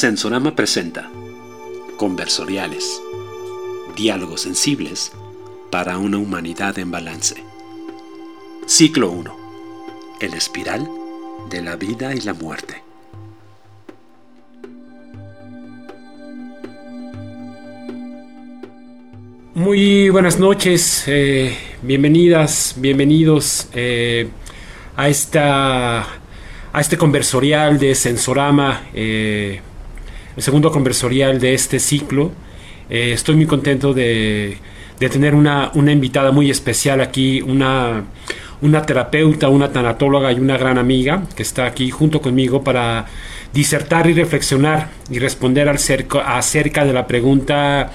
Sensorama presenta Conversoriales, diálogos sensibles para una humanidad en balance. Ciclo 1. El espiral de la vida y la muerte. Muy buenas noches, eh, bienvenidas, bienvenidos eh, a esta a este conversorial de Sensorama, eh, el segundo conversorial de este ciclo. estoy muy contento de, tener una, invitada muy especial aquí, una, una terapeuta, una tanatóloga y una gran amiga que está aquí junto conmigo para disertar y reflexionar y responder acerca de la pregunta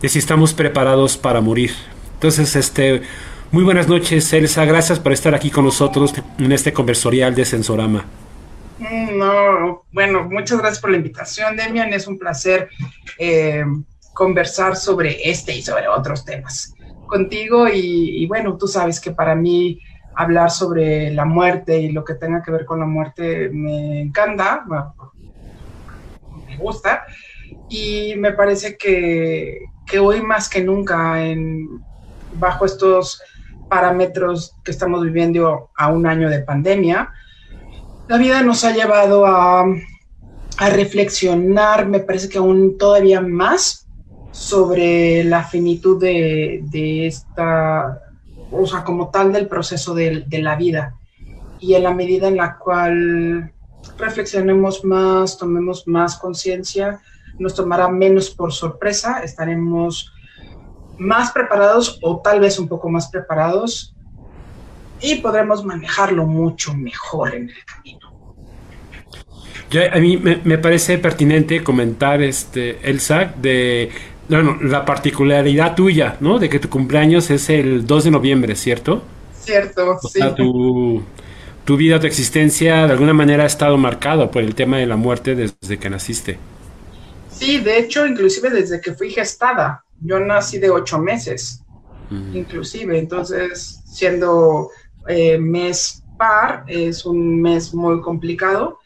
de si estamos preparados para morir. Entonces, este, muy buenas noches, Elsa. Gracias por estar aquí con nosotros en este conversorial de Sensorama. Mm, no, bueno, muchas gracias por la invitación, Demian. Es un placer eh, conversar sobre este y sobre otros temas contigo. Y, bueno, tú sabes que para mí hablar sobre la muerte y lo que tenga que ver con la muerte me encanta, me gusta. Y me parece que, que hoy más que nunca, bajo estos parámetros que estamos viviendo a un año de pandemia, la vida nos ha llevado a, a reflexionar, me parece que aún todavía más, sobre la finitud de, de, esta, o sea, como tal del proceso de, de la vida. Y en la medida en la cual reflexionemos más, tomemos más conciencia, nos tomará menos por sorpresa, estaremos más preparados o tal vez un poco más preparados y podremos manejarlo mucho mejor en el camino. a mí me, parece pertinente comentar, este, Elsa, de la particularidad tuya, ¿no? De que tu cumpleaños es el 2 de noviembre, ¿cierto? Cierto, sí. tu, tu vida, tu existencia, de alguna manera ha estado marcado por el tema de la muerte desde que naciste. Sí, de hecho, inclusive desde que fui gestada, yo nací de ocho meses, inclusive, entonces siendo eh, mes par es un mes muy complicado,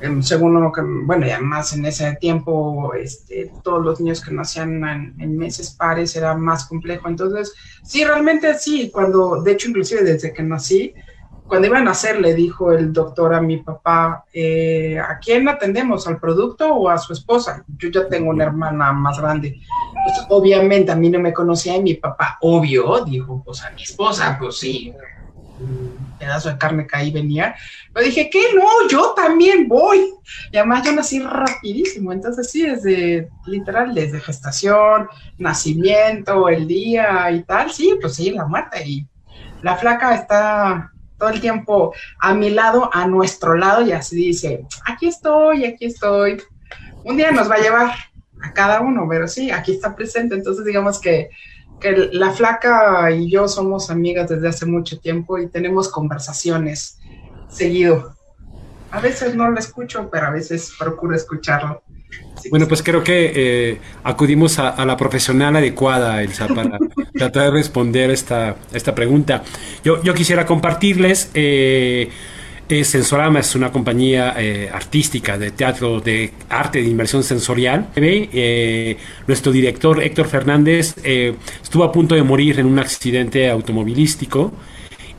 em, según lo que, bueno, y además en ese tiempo este, todos los niños que nacían en, en, meses pares era más complejo, entonces sí, realmente sí, cuando, de hecho, inclusive desde que nací, cuando iban a nacer, le dijo el doctor a mi papá, eh, ¿a quién atendemos? ¿Al producto o a su esposa? Yo ya tengo una hermana más grande. Pues, obviamente a mí no me conocía y mi papá, obvio, dijo, pues a mi esposa, pues sí, pedazo de carne que ahí venía. Pero dije, ¿qué? No, yo también voy. Y además yo nací rapidísimo, entonces sí, desde, literal, desde gestación, nacimiento, el día y tal, sí, pues sí, la muerte. Y la flaca está todo el tiempo a mi lado, a nuestro lado, y así dice, aquí estoy, aquí estoy. Un día nos va a llevar a cada uno, pero sí, aquí está presente. Entonces, digamos que, que la flaca y yo somos amigas desde hace mucho tiempo y tenemos conversaciones seguido. A veces no lo escucho, pero a veces procuro escucharlo. Bueno, pues creo que eh, acudimos a, la profesional adecuada, Elsa, para tratar de responder esta, esta pregunta. Yo, yo quisiera compartirles, eh, eh, Sensorama es una compañía artística de teatro, de arte de inversión sensorial. nuestro director, Héctor Fernández, estuvo a punto de morir en un accidente automovilístico.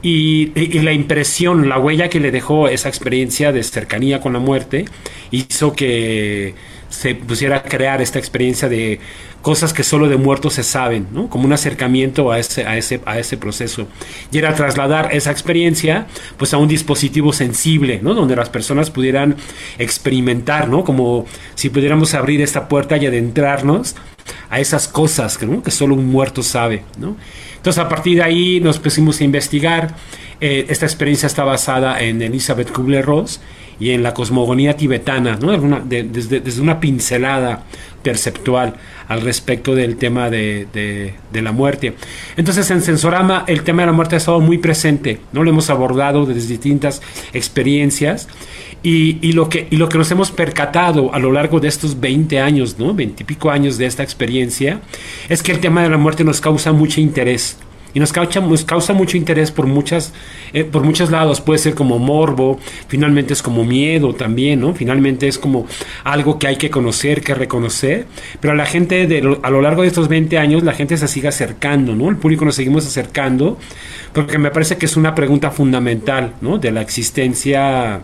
y, la impresión, la huella que le dejó esa experiencia de cercanía con la muerte hizo que se pusiera a crear esta experiencia de cosas que solo de muertos se saben, ¿no? como un acercamiento a ese, a, ese, a ese proceso. Y era trasladar esa experiencia pues, a un dispositivo sensible, ¿no? donde las personas pudieran experimentar, ¿no? como si pudiéramos abrir esta puerta y adentrarnos a esas cosas que, solo un muerto sabe. ¿no? Entonces a partir de ahí nos pusimos a investigar. Eh, esta experiencia está basada en Elizabeth Kubler-Ross y en la cosmogonía tibetana, ¿no? desde, desde, una pincelada perceptual al respecto del tema de, la muerte. Entonces en Sensorama el tema de la muerte ha estado muy presente, ¿no? lo hemos abordado desde distintas experiencias y, lo que, y lo que nos hemos percatado a lo largo de estos 20 años, ¿no? 20 y pico años de esta experiencia, es que el tema de la muerte nos causa mucho interés y nos causa, causa mucho interés por, muchas, eh, por muchos lados. Puede ser como morbo, finalmente es como miedo también, ¿no? Finalmente es como algo que hay que conocer, que reconocer, pero la gente a lo largo de estos 20 años la gente se sigue acercando, ¿no? El público nos seguimos acercando porque me parece que es una pregunta fundamental, ¿no? De la existencia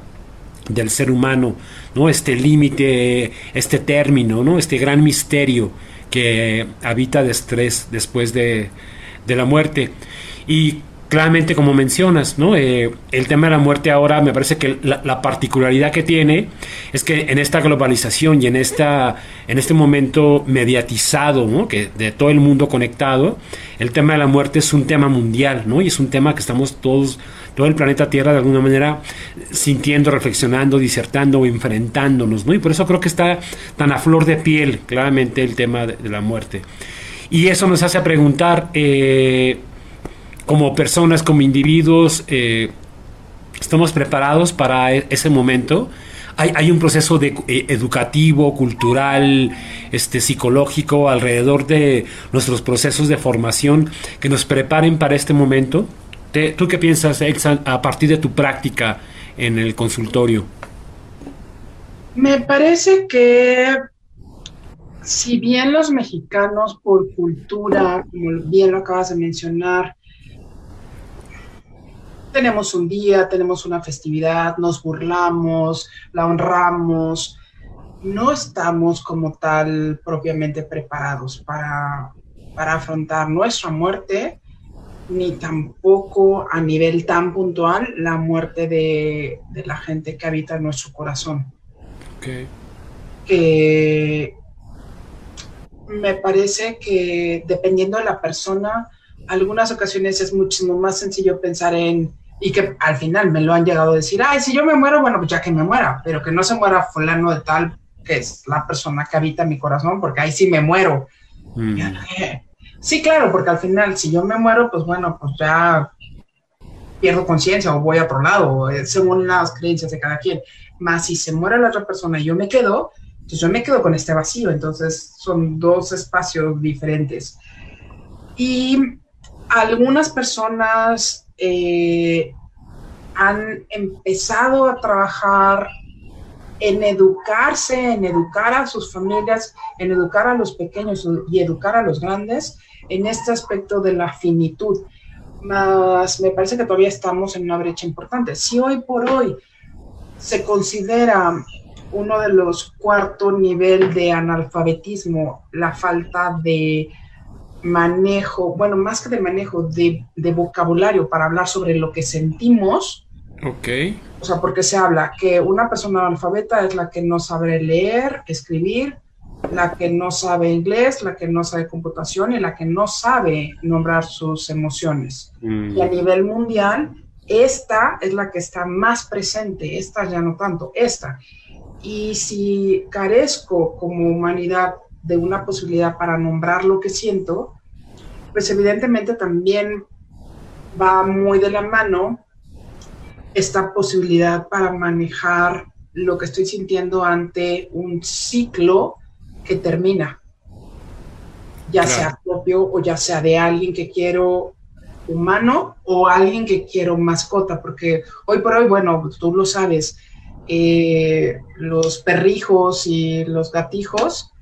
del ser humano, ¿no? Este límite, este término, ¿no? Este gran misterio que habita de estrés después de, de la muerte. Y claramente, como mencionas, ¿no? Eh, el tema de la muerte ahora me parece que la, particularidad que tiene es que en esta globalización y en, esta, en este momento mediatizado, ¿no? que de todo el mundo conectado, el tema de la muerte es un tema mundial, ¿no? Y es un tema que estamos todos, todo el planeta Tierra de alguna manera sintiendo, reflexionando, disertando o enfrentándonos, ¿no? Y por eso creo que está tan a flor de piel, claramente, el tema de, la muerte. Y eso nos hace preguntar, eh, como personas, como individuos, eh, estamos preparados para e-, ese momento. Hay, un proceso de, eh, educativo, cultural, este, psicológico alrededor de nuestros procesos de formación que nos preparen para este momento. ¿Tú qué piensas, a partir de tu práctica en el consultorio? Me parece que si bien los mexicanos por cultura, como bien lo acabas de mencionar, tenemos un día, tenemos una festividad, nos burlamos, la honramos, no estamos como tal propiamente preparados para, para afrontar nuestra muerte, ni tampoco a nivel tan puntual la muerte de, de la gente que habita en nuestro corazón. Okay. Que me parece que dependiendo de la persona, algunas ocasiones es muchísimo más sencillo pensar en y que al final me lo han llegado a decir, ay, si yo me muero, bueno, pues ya que me muera, pero que no se muera fulano de tal, que es la persona que habita mi corazón, porque ahí sí me muero. Mm. Sí, claro, porque al final, si yo me muero, pues bueno, pues ya pierdo conciencia o voy a otro lado, eh, según las creencias de cada quien. Más si se muere la otra persona y yo me quedo, pues yo me quedo con este vacío. Entonces son dos espacios diferentes. Y algunas personas eh, han empezado a trabajar en educarse, en educar a sus familias, en educar a los pequeños y educar a los grandes en este aspecto de la finitud. Más me parece que todavía estamos en una brecha importante. Si hoy por hoy se considera uno de los cuarto nivel de analfabetismo la falta de manejo, bueno, más que de manejo, de, vocabulario para hablar sobre lo que sentimos. Ok. O sea, porque se habla que una persona analfabeta es la que no sabe leer, escribir, la que no sabe inglés, la que no sabe computación y la que no sabe nombrar sus emociones. Mm. Y a nivel mundial, esta es la que está más presente, esta ya no tanto, esta. Y si carezco como humanidad de una posibilidad para nombrar lo que siento, pues evidentemente también va muy de la mano esta posibilidad para manejar lo que estoy sintiendo ante un ciclo que termina, ya sea propio o ya sea de alguien que quiero humano o alguien que quiero mascota, porque hoy por hoy, bueno, tú lo sabes, eh, los perrijos y los gatijos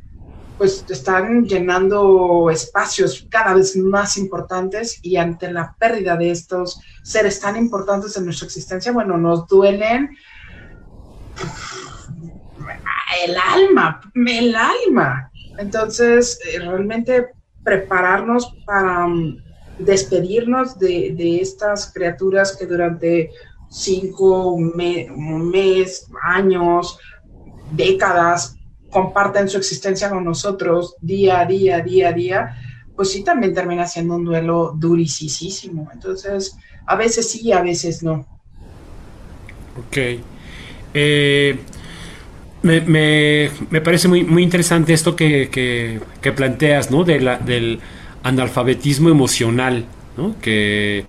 pues están llenando espacios cada vez más importantes y ante la pérdida de estos seres tan importantes en nuestra existencia, bueno, nos duelen el alma, el alma. Entonces, eh, realmente prepararnos para um, despedirnos de, estas criaturas que durante cinco meses, años, décadas comparten su existencia con nosotros día a día, día a día, pues sí también termina siendo un duelo durisísimo. Entonces, a veces sí, a veces no. Ok. Eh, me, parece muy, muy interesante esto que, planteas, ¿no? De la, del analfabetismo emocional, ¿no? Que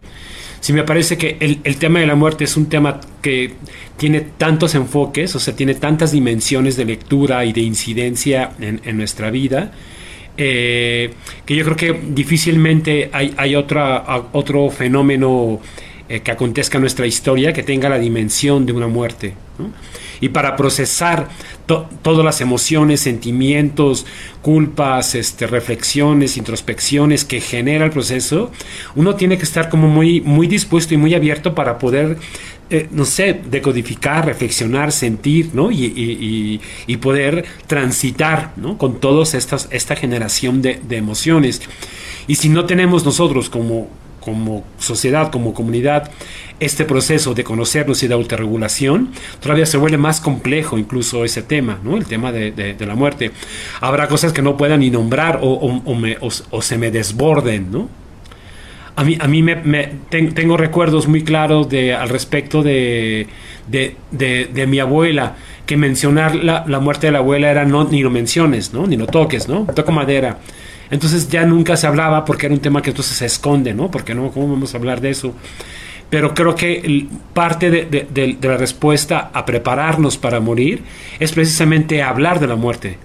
sí me parece que el, tema de la muerte es un tema que tiene tantos enfoques, o sea, tiene tantas dimensiones de lectura y de incidencia en, nuestra vida, eh, que yo creo que difícilmente hay, hay otra, otro fenómeno eh, que acontezca en nuestra historia que tenga la dimensión de una muerte. Y para procesar todas las emociones, sentimientos, culpas, este, reflexiones, introspecciones que genera el proceso, uno tiene que estar como muy, muy dispuesto y muy abierto para poder eh, no sé, decodificar, reflexionar, sentir, ¿no? Y, poder transitar, ¿no? Con toda esta generación de, emociones. Y si no tenemos nosotros como, como sociedad, como comunidad, este proceso de conocernos y de autorregulación, todavía se vuelve más complejo incluso ese tema, ¿no? El tema de, la muerte. Habrá cosas que no puedan ni nombrar o, o se me desborden, ¿no? A mí, a mí me, tengo recuerdos muy claros de, al respecto de, de, mi abuela, que mencionar la, la, muerte de la abuela era no, ni lo menciones, ¿no? Ni lo toques, ¿no? Toco madera. Entonces ya nunca se hablaba porque era un tema que entonces se esconde, ¿no? Porque no, ¿cómo vamos a hablar de eso? Pero creo que parte de, de, la respuesta a prepararnos para morir es precisamente hablar de la muerte,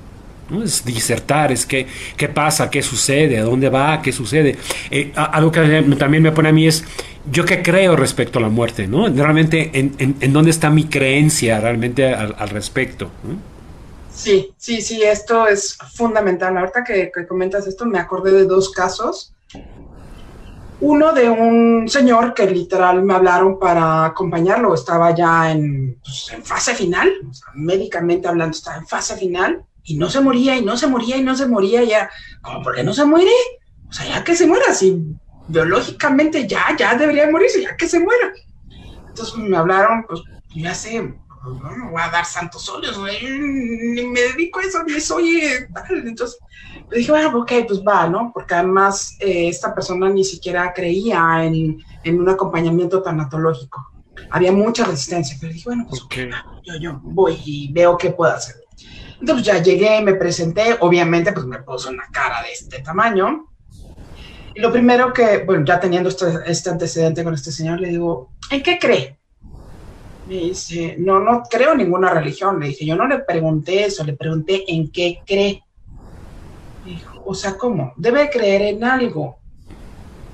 es disertar, es qué, qué pasa, qué sucede, a dónde va, qué sucede. Eh, algo que también me pone a mí es, yo qué creo respecto a la muerte, ¿no? Realmente, ¿en, en, dónde está mi creencia realmente al, respecto? Sí, sí, sí, esto es fundamental. Ahorita que, comentas esto, me acordé de dos casos. Uno de un señor que literal me hablaron para acompañarlo, estaba ya en, pues, en fase final, médicamente hablando, estaba en fase final y no se moría y no se moría y no se moría, ya, ¿cómo por qué no se muere? O sea, ya que se muera, si biológicamente ya, ya debería morirse, ya que se muera. Entonces me hablaron, pues ya sé, no, voy a dar santos óleos, ni me dedico a eso, ni soy tal. Entonces le dije, bueno, ok, pues va, ¿no? Porque además eh, esta persona ni siquiera creía en, en, un acompañamiento tanatológico. Había mucha resistencia, pero dije, bueno, pues okay. yo, yo voy y veo qué puedo hacer. Entonces ya llegué, me presenté, obviamente pues me puso una cara de este tamaño. Y lo primero que, bueno, ya teniendo este, este antecedente con este señor, le digo, ¿en qué cree? Me dice, no, no creo ninguna religión. Le dije, yo no le pregunté eso, le pregunté en qué cree. o sea, ¿cómo? Debe creer en algo,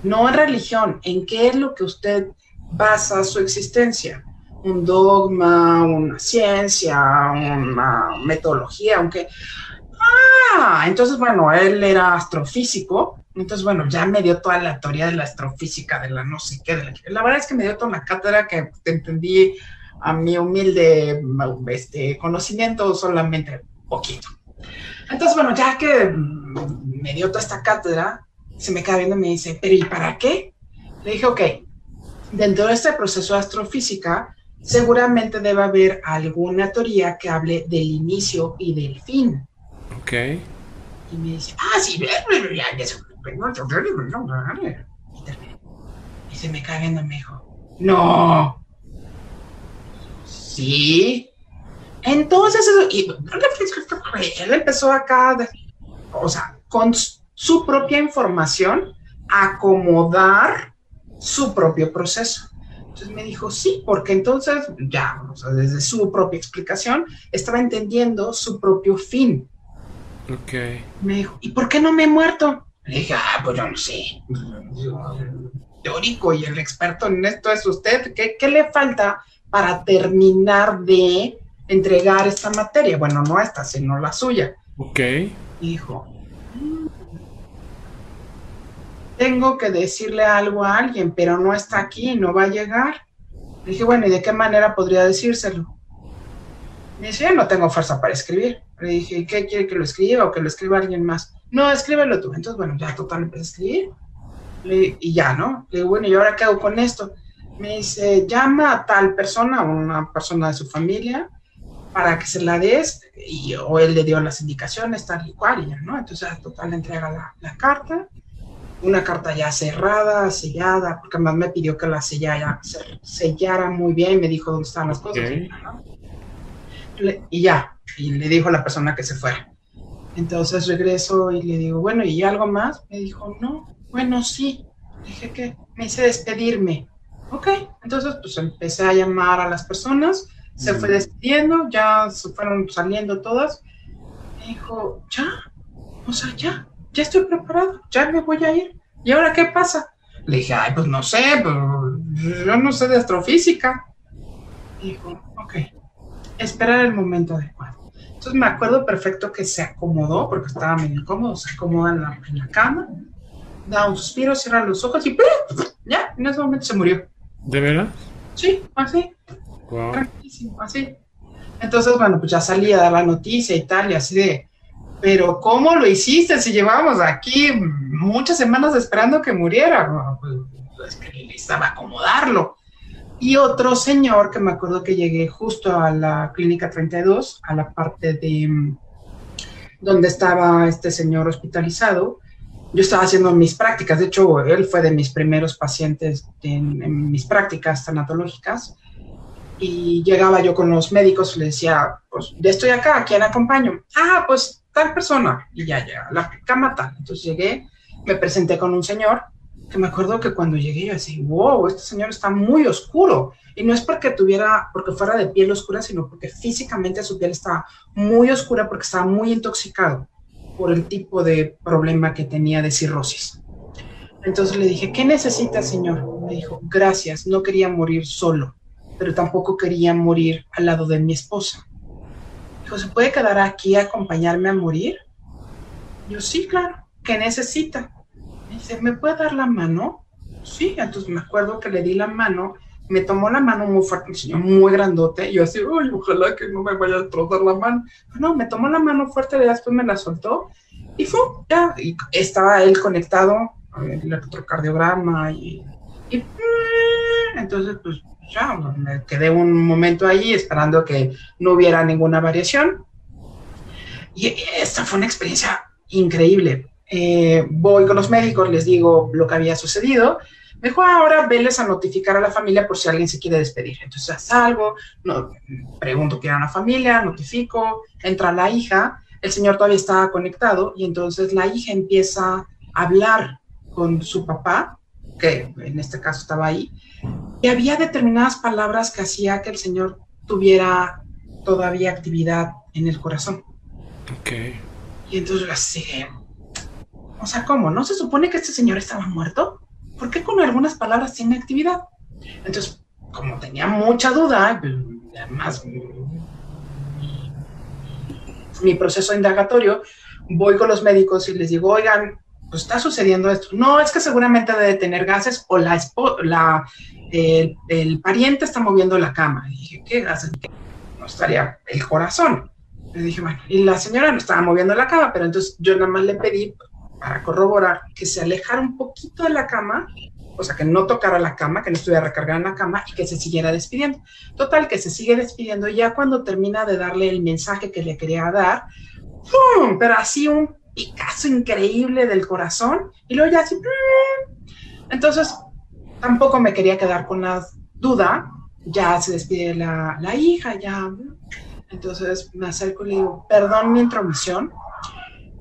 no en religión. ¿En qué es lo que usted basa su existencia? un dogma, una ciencia, una metodología, aunque... Ah, entonces, bueno, él era astrofísico, entonces, bueno, ya me dio toda la teoría de la astrofísica, de la no sé qué, de la, verdad es que me dio toda la cátedra que entendí a mi humilde este, conocimiento solamente poquito. Entonces, bueno, ya que me dio toda esta cátedra, se me queda viendo y me dice, pero ¿y para qué? Le dije, ok, dentro de este proceso de astrofísica, seguramente debe haber alguna teoría que hable del inicio y del fin. Ok. Y me dice, ah, sí, y se me cae viendo, me dijo, no. Sí. Entonces, y él empezó acá, o sea, con su propia información, acomodar su propio proceso. Entonces me dijo, sí, porque entonces ya, o sea, desde su propia explicación, estaba entendiendo su propio fin. Ok. Me dijo, ¿y por qué no me he muerto? Le dije, ah, pues yo no sé. Teórico y el experto en esto es usted. ¿Qué, qué le falta para terminar de entregar esta materia? Bueno, no esta, sino la suya. Ok. Dijo, tengo que decirle algo a alguien, pero no está aquí, no va a llegar. Le dije, bueno, ¿y de qué manera podría decírselo? Me dice, yo no tengo fuerza para escribir. Le dije, ¿qué quiere que lo escriba o que lo escriba alguien más? No, escríbelo tú. Entonces, bueno, ya total empecé a escribir. y ya, ¿no? Le digo, bueno, ¿y ahora qué hago con esto? Me dice, llama a tal persona, una persona de su familia, para que se la des, y, o él le dio las indicaciones, tal y cual, y ya, ¿no? Entonces, total, le entrega la, la carta una carta ya cerrada, sellada, porque además me pidió que la sellara, sellara muy bien, me dijo dónde están las cosas. y ya, y le dijo a la persona que se fuera. Entonces regreso y le digo, bueno, ¿y algo más? Me dijo, no, bueno, sí. Dije que me hice despedirme. Ok, entonces pues empecé a llamar a las personas, se fue despidiendo, ya se fueron saliendo todas. Me dijo, ya, o sea, ya, ya estoy preparado, ya me voy a ir. ¿Y ahora qué pasa? Le dije, ay, pues no sé, pues, yo no sé de astrofísica. dijo, ok, esperar el momento adecuado. Entonces me acuerdo perfecto que se acomodó, porque estaba medio incómodo, se acomoda en la, en la cama, da un suspiro, cierra los ojos y ya, en ese momento se murió. ¿De verdad? Sí, así. Tranquilísimo, así. Entonces, bueno, pues ya salía a dar la noticia y tal, y así de, pero ¿cómo lo hiciste si llevábamos aquí muchas semanas esperando que muriera? Pues, pues que necesitaba acomodarlo. Y otro señor que me acuerdo que llegué justo a la clínica 32, a la parte de mm, donde estaba este señor hospitalizado. Yo estaba haciendo mis prácticas, de hecho, él fue de mis primeros pacientes en, mis prácticas tanatológicas y llegaba yo con los médicos le decía, pues ya estoy acá, ¿a quién acompaño? Ah, pues tal persona. Y ya llega, la cama tal. Entonces llegué, me presenté con un señor que me acuerdo que cuando llegué yo decía, wow, este señor está muy oscuro. Y no es porque tuviera, porque fuera de piel oscura, sino porque físicamente su piel estaba muy oscura porque estaba muy intoxicado por el tipo de problema que tenía de cirrosis. Entonces le dije, ¿qué necesita, señor? Me dijo, gracias, no quería morir solo, pero tampoco quería morir al lado de mi esposa. Dijo, ¿se puede quedar aquí a acompañarme a morir? Yo, sí, claro, ¿qué necesita? dice, ¿me puede dar la mano? Sí, entonces me acuerdo que le di la mano, me tomó la mano muy fuerte, el señor muy grandote, yo así, ojalá que no me vaya a trozar la mano. No, me tomó la mano fuerte, y después me la soltó, y fue, ya, y estaba él conectado, el electrocardiograma, y, y mm, entonces, pues ya, me quedé un momento ahí esperando que no hubiera ninguna variación. Y esta fue una experiencia increíble. Eh, voy con los médicos, les digo lo que había sucedido. Me dijo, ah, ahora veles a notificar a la familia por si alguien se quiere despedir. Entonces salgo, no, pregunto qué era la familia, notifico, entra la hija, el señor todavía estaba conectado y entonces la hija empieza a hablar con su papá, que en este caso estaba ahí, y había determinadas palabras que hacía que el señor tuviera todavía actividad en el corazón. Ok. Y entonces así, o sea, ¿cómo? ¿No se supone que este señor estaba muerto? ¿Por qué con algunas palabras tiene actividad? Entonces, como tenía mucha duda, además mi proceso indagatorio, voy con los médicos y les digo, oigan, pues está sucediendo esto. No, es que seguramente debe tener gases o la, la el, el, pariente está moviendo la cama. Y dije, ¿qué gases? No estaría el corazón. Le dije, bueno, y la señora no estaba moviendo la cama, pero entonces yo nada más le pedí para corroborar que se alejara un poquito de la cama, o sea, que no tocara la cama, que no estuviera recargada en la cama y que se siguiera despidiendo. Total, que se sigue despidiendo ya cuando termina de darle el mensaje que le quería dar, ¡pum! pero así un Picasso increíble del corazón y luego ya así. Entonces, tampoco me quería quedar con la duda, ya se despide la, la hija, ya. Entonces me acerco y digo, perdón mi intromisión,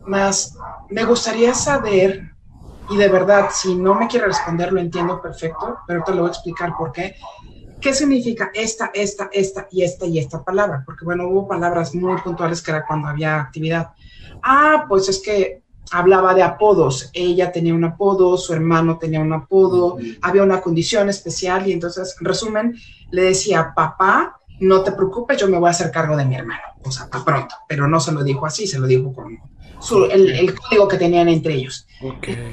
más me gustaría saber, y de verdad, si no me quiere responder, lo entiendo perfecto, pero te lo voy a explicar por qué. ¿Qué significa esta, esta, esta y esta y esta palabra? Porque, bueno, hubo palabras muy puntuales que era cuando había actividad. Ah, pues es que hablaba de apodos. Ella tenía un apodo, su hermano tenía un apodo, había una condición especial y entonces, en resumen, le decía, papá, no te preocupes, yo me voy a hacer cargo de mi hermano. O sea, para pronto. Pero no se lo dijo así, se lo dijo con el, código que tenían entre ellos.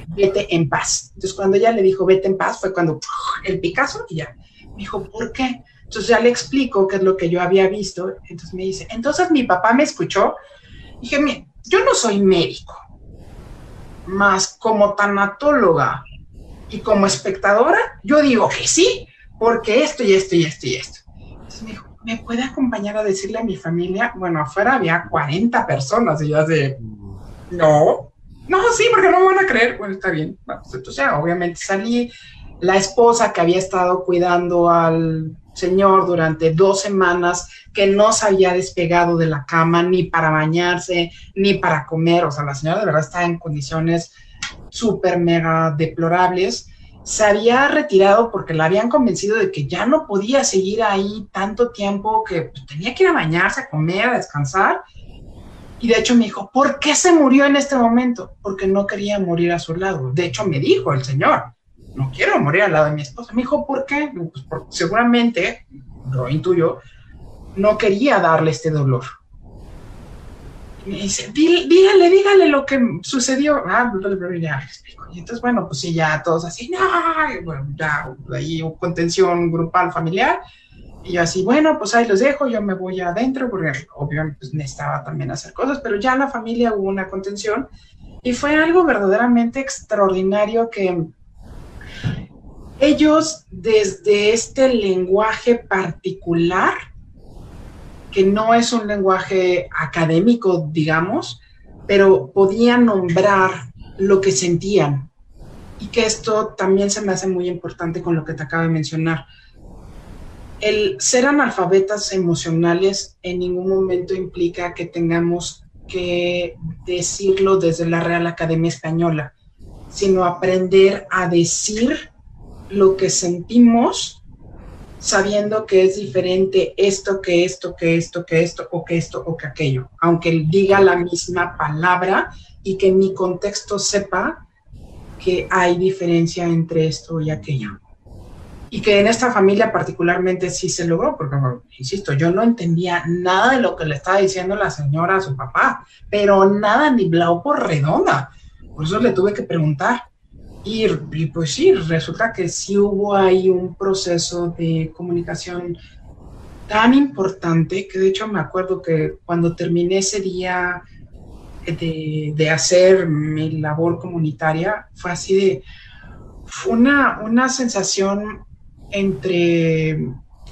Vete en paz. Entonces, cuando ella le dijo vete en paz, fue cuando el Picasso y ya. Me dijo, ¿por qué? Entonces ya le explico qué es lo que yo había visto. Entonces me dice, entonces mi papá me escuchó. Dije, mira, yo no soy médico, más como tanatóloga y como espectadora, yo digo que sí, porque esto y esto y esto y esto. Entonces me dijo, ¿me puede acompañar a decirle a mi familia? Bueno, afuera había 40 personas y yo de, no, no, sí, porque no me van a creer. Bueno, está bien. Pues, entonces, ya, obviamente salí. La esposa que había estado cuidando al señor durante dos semanas, que no se había despegado de la cama ni para bañarse, ni para comer. O sea, la señora de verdad estaba en condiciones súper mega deplorables. Se había retirado porque la habían convencido de que ya no podía seguir ahí tanto tiempo, que pues, tenía que ir a bañarse, a comer, a descansar Y de hecho me dijo, ¿por qué se murió en este momento? Porque no quería morir a su lado. De hecho me dijo el señor, no quiero morir al lado de mi esposa. Me dijo, ¿por qué? Pues seguramente, lo intuyo, no quería darle este dolor. Y me dice, dígale, dígale lo que sucedió. Ah, ya explico. Y entonces, bueno, pues sí, ya todos así, no, bueno, ya ahí contención grupal familiar. Y yo así, bueno, pues ahí los dejo, yo me voy adentro, porque obviamente pues, necesitaba también hacer cosas, pero ya en la familia hubo una contención y fue algo verdaderamente extraordinario que ellos desde este lenguaje particular, que no es un lenguaje académico, digamos, pero podían nombrar lo que sentían. Y que esto también se me hace muy importante con lo que te acabo de mencionar el ser analfabetas emocionales en ningún momento implica que tengamos que decirlo desde la Real Academia Española, sino aprender a decir lo que sentimos sabiendo que es diferente esto que esto, que esto, que esto, o que esto, o que aquello, aunque diga la misma palabra y que mi contexto sepa que hay diferencia entre esto y aquello y que en esta familia particularmente sí se logró, porque, insisto, yo no entendía nada de lo que le estaba diciendo la señora a su papá, pero nada ni blau por redonda. Por eso le tuve que preguntar. Y, y, pues sí, resulta que sí hubo ahí un proceso de comunicación tan importante que de hecho me acuerdo que cuando terminé ese día de, de hacer mi labor comunitaria, fue así de, fue una, una sensación entre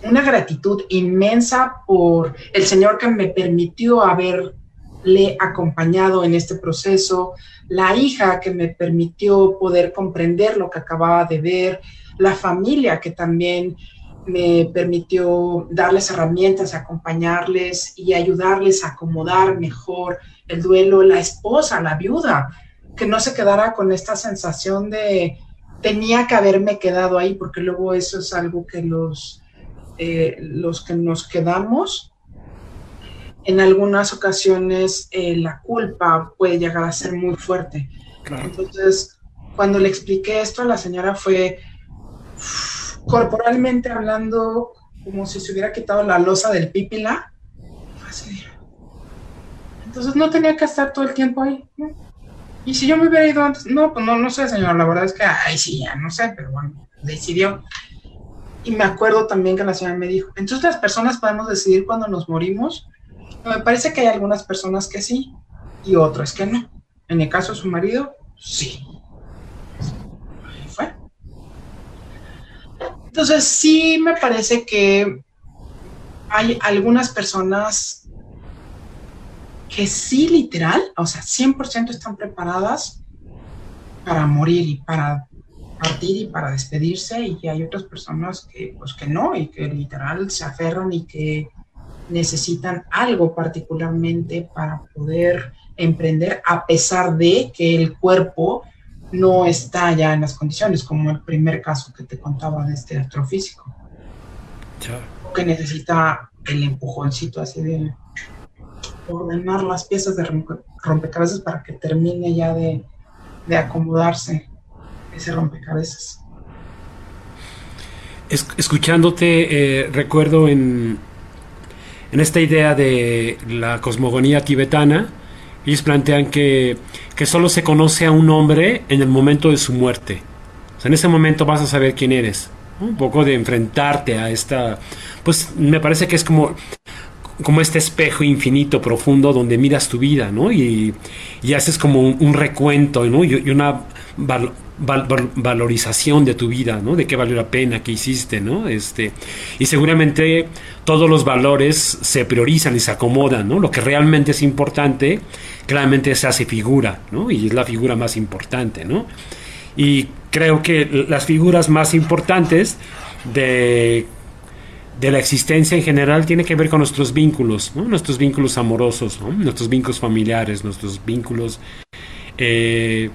una gratitud inmensa por el Señor que me permitió haberle acompañado en este proceso, la hija que me permitió poder comprender lo que acababa de ver, la familia que también me permitió darles herramientas, acompañarles y ayudarles a acomodar mejor el duelo, la esposa, la viuda, que no se quedara con esta sensación de tenía que haberme quedado ahí, porque luego eso es algo que los, eh, los que nos quedamos, en algunas ocasiones eh, la culpa puede llegar a ser muy fuerte. Entonces, cuando le expliqué esto a la señora fue corporalmente hablando como si se hubiera quitado la losa del pípila. Entonces no tenía que estar todo el tiempo ahí. Y si yo me hubiera ido antes, no, pues no, no sé, señor, la verdad es que, ay, sí, ya no sé, pero bueno, decidió. Y me acuerdo también que la señora me dijo, entonces las personas podemos decidir cuando nos morimos. Me parece que hay algunas personas que sí y otras que no. En el caso de su marido, sí. Ahí fue. Entonces sí me parece que hay algunas personas que sí literal, o sea, 100% están preparadas para morir y para partir y para despedirse y hay otras personas que pues que no y que literal se aferran y que necesitan algo particularmente para poder emprender a pesar de que el cuerpo no está ya en las condiciones, como el primer caso que te contaba de este astrofísico. Que necesita el empujoncito así de ordenar las piezas de rompecabezas para que termine ya de, acomodarse ese rompecabezas. escuchándote, eh, recuerdo en, en esta idea de la cosmogonía tibetana, ellos plantean que, que solo se conoce a un hombre en el momento de su muerte. O sea, en ese momento vas a saber quién eres. Un poco de enfrentarte a esta... Pues me parece que es como como este espejo infinito, profundo, donde miras tu vida, ¿no? Y, haces como un, recuento, ¿no? Y, una valorización de tu vida, ¿no? De qué valió la pena, qué hiciste, ¿no? Este, y seguramente todos los valores se priorizan y se acomodan, ¿no? Lo que realmente es importante, claramente se hace figura, ¿no? Y es la figura más importante, ¿no? Y creo que las figuras más importantes de de la existencia en general tiene que ver con nuestros vínculos, nuestros vínculos amorosos, nuestros vínculos familiares, nuestros vínculos... Eh,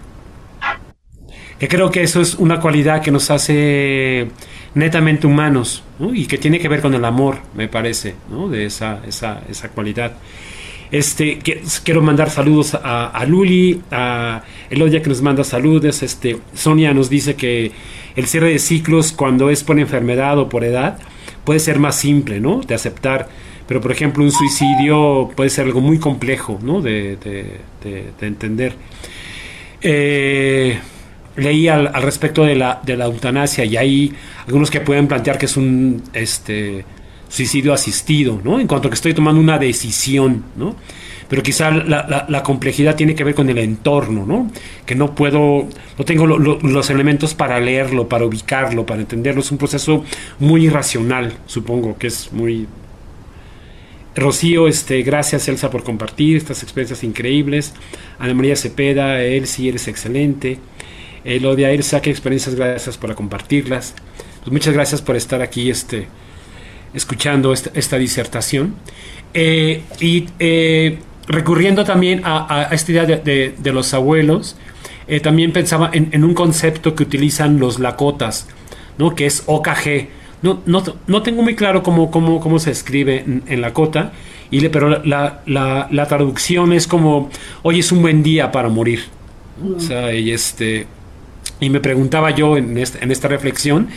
que creo que eso es una cualidad que nos hace netamente humanos y que tiene que ver con el amor, me parece, de esa, esa, esa cualidad. Este, quiero mandar saludos a, Luli, a Elodia que nos manda saludos. Este, Sonia nos dice que el cierre de ciclos cuando es por enfermedad o por edad puede ser más simple, ¿no? De aceptar. Pero, por ejemplo, un suicidio puede ser algo muy complejo, ¿no? De, entender. Eh, leí al, respecto de la, de la eutanasia y hay algunos que pueden plantear que es un este, suicidio asistido, ¿no? En cuanto a que estoy tomando una decisión, ¿no? Pero quizá la, complejidad tiene que ver con el entorno, ¿no? Que no puedo, no tengo los elementos para leerlo, para ubicarlo, para entenderlo. Es un proceso muy irracional, supongo, que es muy... Rocío, este, gracias Elsa por compartir estas experiencias increíbles. Ana María Cepeda, Elsie, eres excelente. Elodia Elsa, qué experiencias, gracias por compartirlas. Pues muchas gracias por estar aquí, este, escuchando esta, disertación. Eh, y eh, recurriendo también a, esta idea de, los abuelos, eh, también pensaba en, un concepto que utilizan los lakotas, ¿no? que es OKG. No, no, no tengo muy claro cómo, cómo, cómo se escribe en, Lakota, y le, pero la, la, la, traducción es como, hoy es un buen día para morir. O sea, y, este, y me preguntaba yo en, en esta reflexión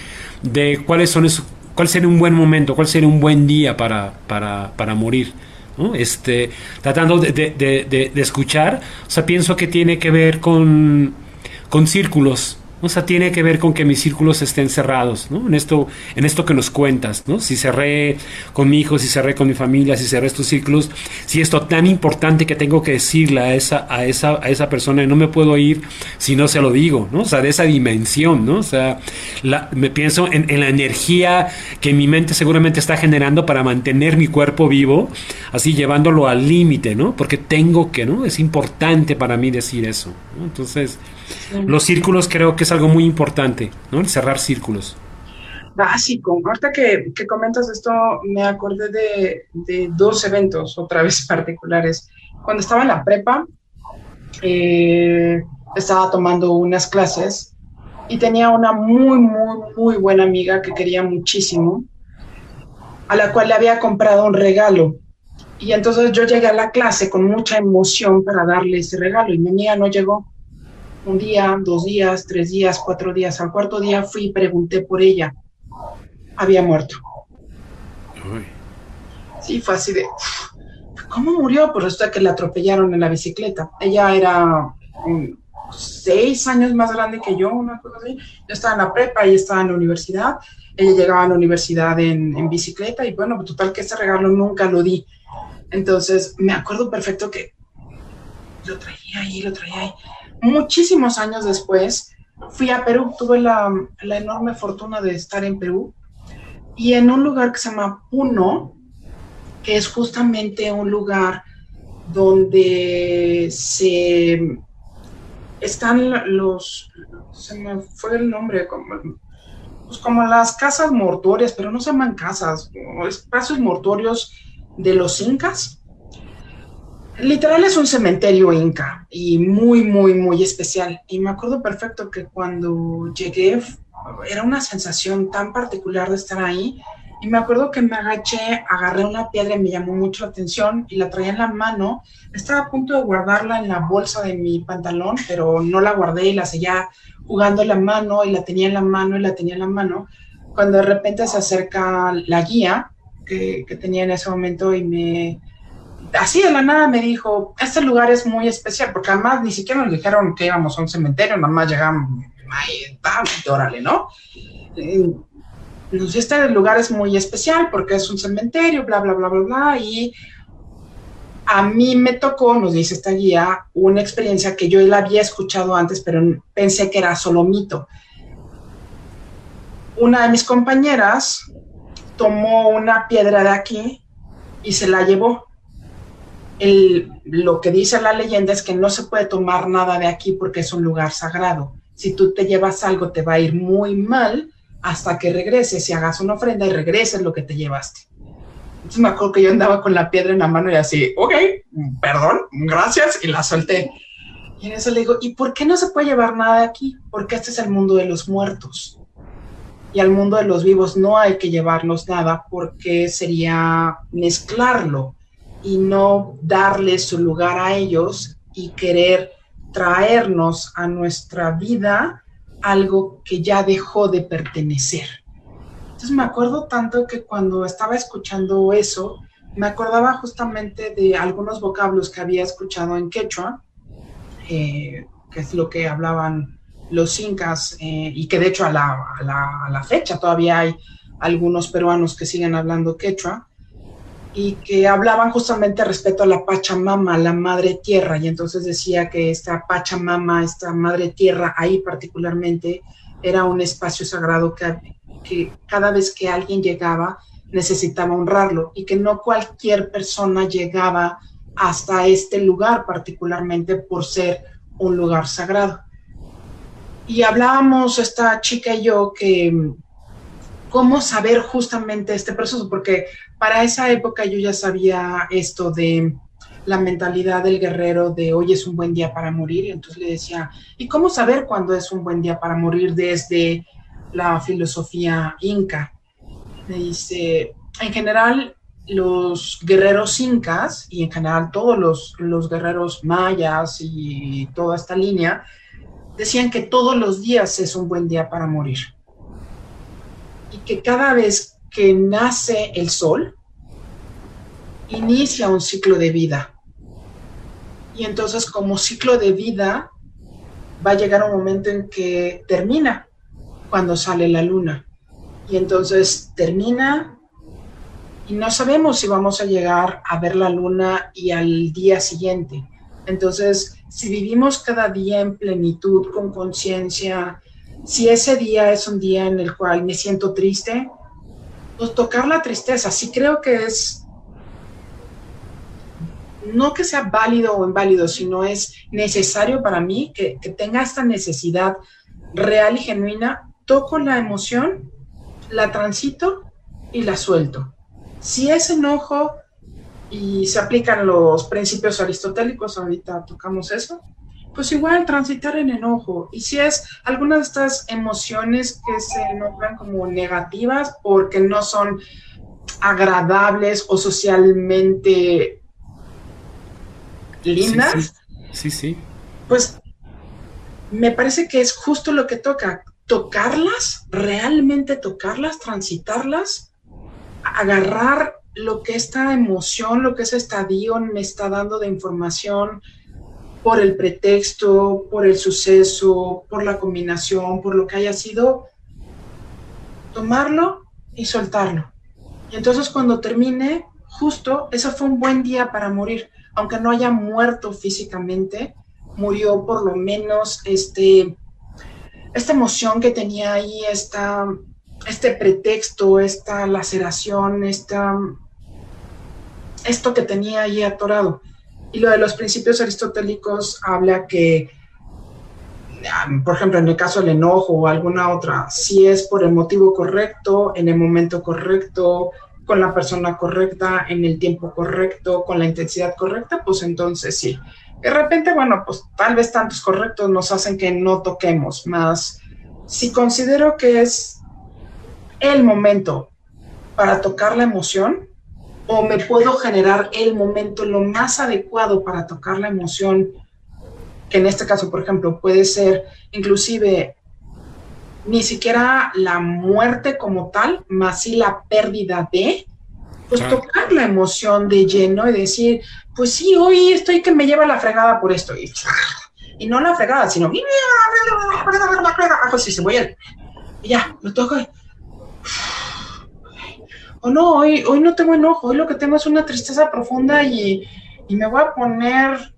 de cuáles son esos cuál sería un buen momento, cuál sería un buen día para, para, para morir. Este, tratando de, de, de, escuchar, o sea, pienso que tiene que ver con, con círculos, o sea, tiene que ver con que mis círculos estén cerrados, ¿no? En esto, en esto que nos cuentas, ¿no? Si cerré con mi hijo, si cerré con mi familia, si cerré estos círculos, si esto tan importante que tengo que decirle a esa, a esa, a esa persona no me puedo ir si no se lo digo, ¿no? O sea, de esa dimensión, ¿no? O sea, me pienso en, en la energía que mi mente seguramente está generando para mantener mi cuerpo vivo, así llevándolo al límite, ¿no? Porque tengo que, ¿no? Es importante para mí decir eso, ¿no? Entonces, los círculos creo que es algo muy importante, ¿no? El cerrar círculos. Básico. Ahorita que, que comentas esto, me acordé de, dos eventos, otra vez particulares. Cuando estaba en la prepa, eh, estaba tomando unas clases y tenía una muy, muy, muy buena amiga que quería muchísimo, a la cual le había comprado un regalo. Y entonces yo llegué a la clase con mucha emoción para darle ese regalo y mi amiga no llegó un día, dos días, tres días, cuatro días. Al cuarto día fui y pregunté por ella. Había muerto. Sí, fue así de, ¿cómo murió? Pues resulta que la atropellaron en la bicicleta. Ella era seis años más grande que yo, una cosa así. Yo estaba en la prepa, ella estaba en la universidad. Ella llegaba a la universidad en, en bicicleta y bueno, total que ese regalo nunca lo di. Entonces, me acuerdo perfecto que lo traía ahí, lo traía ahí muchísimos años después, fui a Perú, tuve la, enorme fortuna de estar en Perú y en un lugar que se llama Puno, que es justamente un lugar donde se están los, se me fue el nombre, como, pues como las casas mortuorias, pero no se llaman casas, espacios mortuorios de los incas Literal es un cementerio inca y muy, muy, muy especial. Y me acuerdo perfecto que cuando llegué era una sensación tan particular de estar ahí. Y me acuerdo que me agaché, agarré una piedra y me llamó mucho la atención y la traía en la mano. Estaba a punto de guardarla en la bolsa de mi pantalón, pero no la guardé y la seguía jugando en la mano y la tenía en la mano y la tenía en la mano. Cuando de repente se acerca la guía que, que tenía en ese momento y me, así de la nada me dijo, este lugar es muy especial, porque además ni siquiera nos dijeron que íbamos a un cementerio, nada más llegamos, ay, órale, ¿no? Eh, este lugar es muy especial porque es un cementerio, bla, bla, bla, bla, bla, y a mí me tocó, nos dice esta guía, una experiencia que yo la había escuchado antes, pero pensé que era solo mito. Una de mis compañeras tomó una piedra de aquí y se la llevó lo que dice la leyenda es que no se puede tomar nada de aquí porque es un lugar sagrado. Si tú te llevas algo, te va a ir muy mal hasta que regreses y hagas una ofrenda y regreses lo que te llevaste. Entonces me acuerdo que yo andaba con la piedra en la mano y así, ok, perdón, gracias, y la solté. Y en eso le digo, ¿y por qué no se puede llevar nada de aquí? Porque este es el mundo de los muertos. Y al mundo de los vivos no hay que llevarnos nada porque sería mezclarlo y no darle su lugar a ellos y querer traernos a nuestra vida algo que ya dejó de pertenecer. Entonces me acuerdo tanto que cuando estaba escuchando eso, me acordaba justamente de algunos vocablos que había escuchado en quechua, eh, que es lo que hablaban los incas, eh, y que de hecho a la, a la fecha todavía hay algunos peruanos que siguen hablando quechua, y que hablaban justamente respecto a la Pachamama, la madre tierra, y entonces decía que esta Pachamama, esta madre tierra, ahí particularmente, era un espacio sagrado que, que cada vez que alguien llegaba necesitaba honrarlo y que no cualquier persona llegaba hasta este lugar particularmente por ser un lugar sagrado. Y hablábamos esta chica y yo que cómo saber justamente este proceso, porque para esa época yo ya sabía esto de la mentalidad del guerrero de hoy es un buen día para morir, y entonces le decía, ¿y cómo saber cuándo es un buen día para morir desde la filosofía inca? Me dice, en general, los guerreros incas y en general todos los, los guerreros mayas y toda esta línea decían que todos los días es un buen día para morir. Y que cada vez que nace el sol, inicia un ciclo de vida. Y entonces como ciclo de vida va a llegar un momento en que termina cuando sale la luna. Y entonces termina y no sabemos si vamos a llegar a ver la luna y al día siguiente. Entonces, si vivimos cada día en plenitud, con conciencia, si ese día es un día en el cual me siento triste, pues tocar la tristeza, sí creo que es, no que sea válido o inválido, sino es necesario para mí que, que tenga esta necesidad real y genuina, toco la emoción, la transito y la suelto. Si es enojo y se aplican los principios aristotélicos, ahorita tocamos eso, pues igual transitar en enojo. Y si es alguna de estas emociones que se nombran como negativas porque no son agradables o socialmente lindas. Sí, sí. Pues me parece que es justo lo que toca, tocarlas, realmente tocarlas, transitarlas, agarrar lo que esta emoción, lo que ese estadio me está dando de información, por el pretexto, por el suceso, por la combinación, por lo que haya sido, tomarlo y soltarlo. Y entonces cuando termine, justo, eso fue un buen día para morir, aunque no haya muerto físicamente, murió por lo menos este, esta emoción que tenía ahí, esta, este pretexto, esta laceración, esta, esto que tenía ahí atorado. Y lo de los principios aristotélicos habla que, por ejemplo, en el caso del enojo o alguna otra, si es por el motivo correcto, en el momento correcto, con la persona correcta, en el tiempo correcto, con la intensidad correcta, pues entonces sí. De repente, bueno, pues tal vez tantos correctos nos hacen que no toquemos más. Si considero que es el momento para tocar la emoción, o me puedo generar el momento lo más adecuado para tocar la emoción, que en este caso, por ejemplo, puede ser inclusive ni siquiera la muerte como tal, más sí la pérdida de, pues tocar la emoción de lleno y decir, pues sí, hoy estoy que me lleva la fregada por esto. Y, y no la fregada, sino, pues si se voy a... Y ya, lo toco o no, hoy, hoy no tengo enojo, hoy lo que tengo es una tristeza profunda y, me voy a poner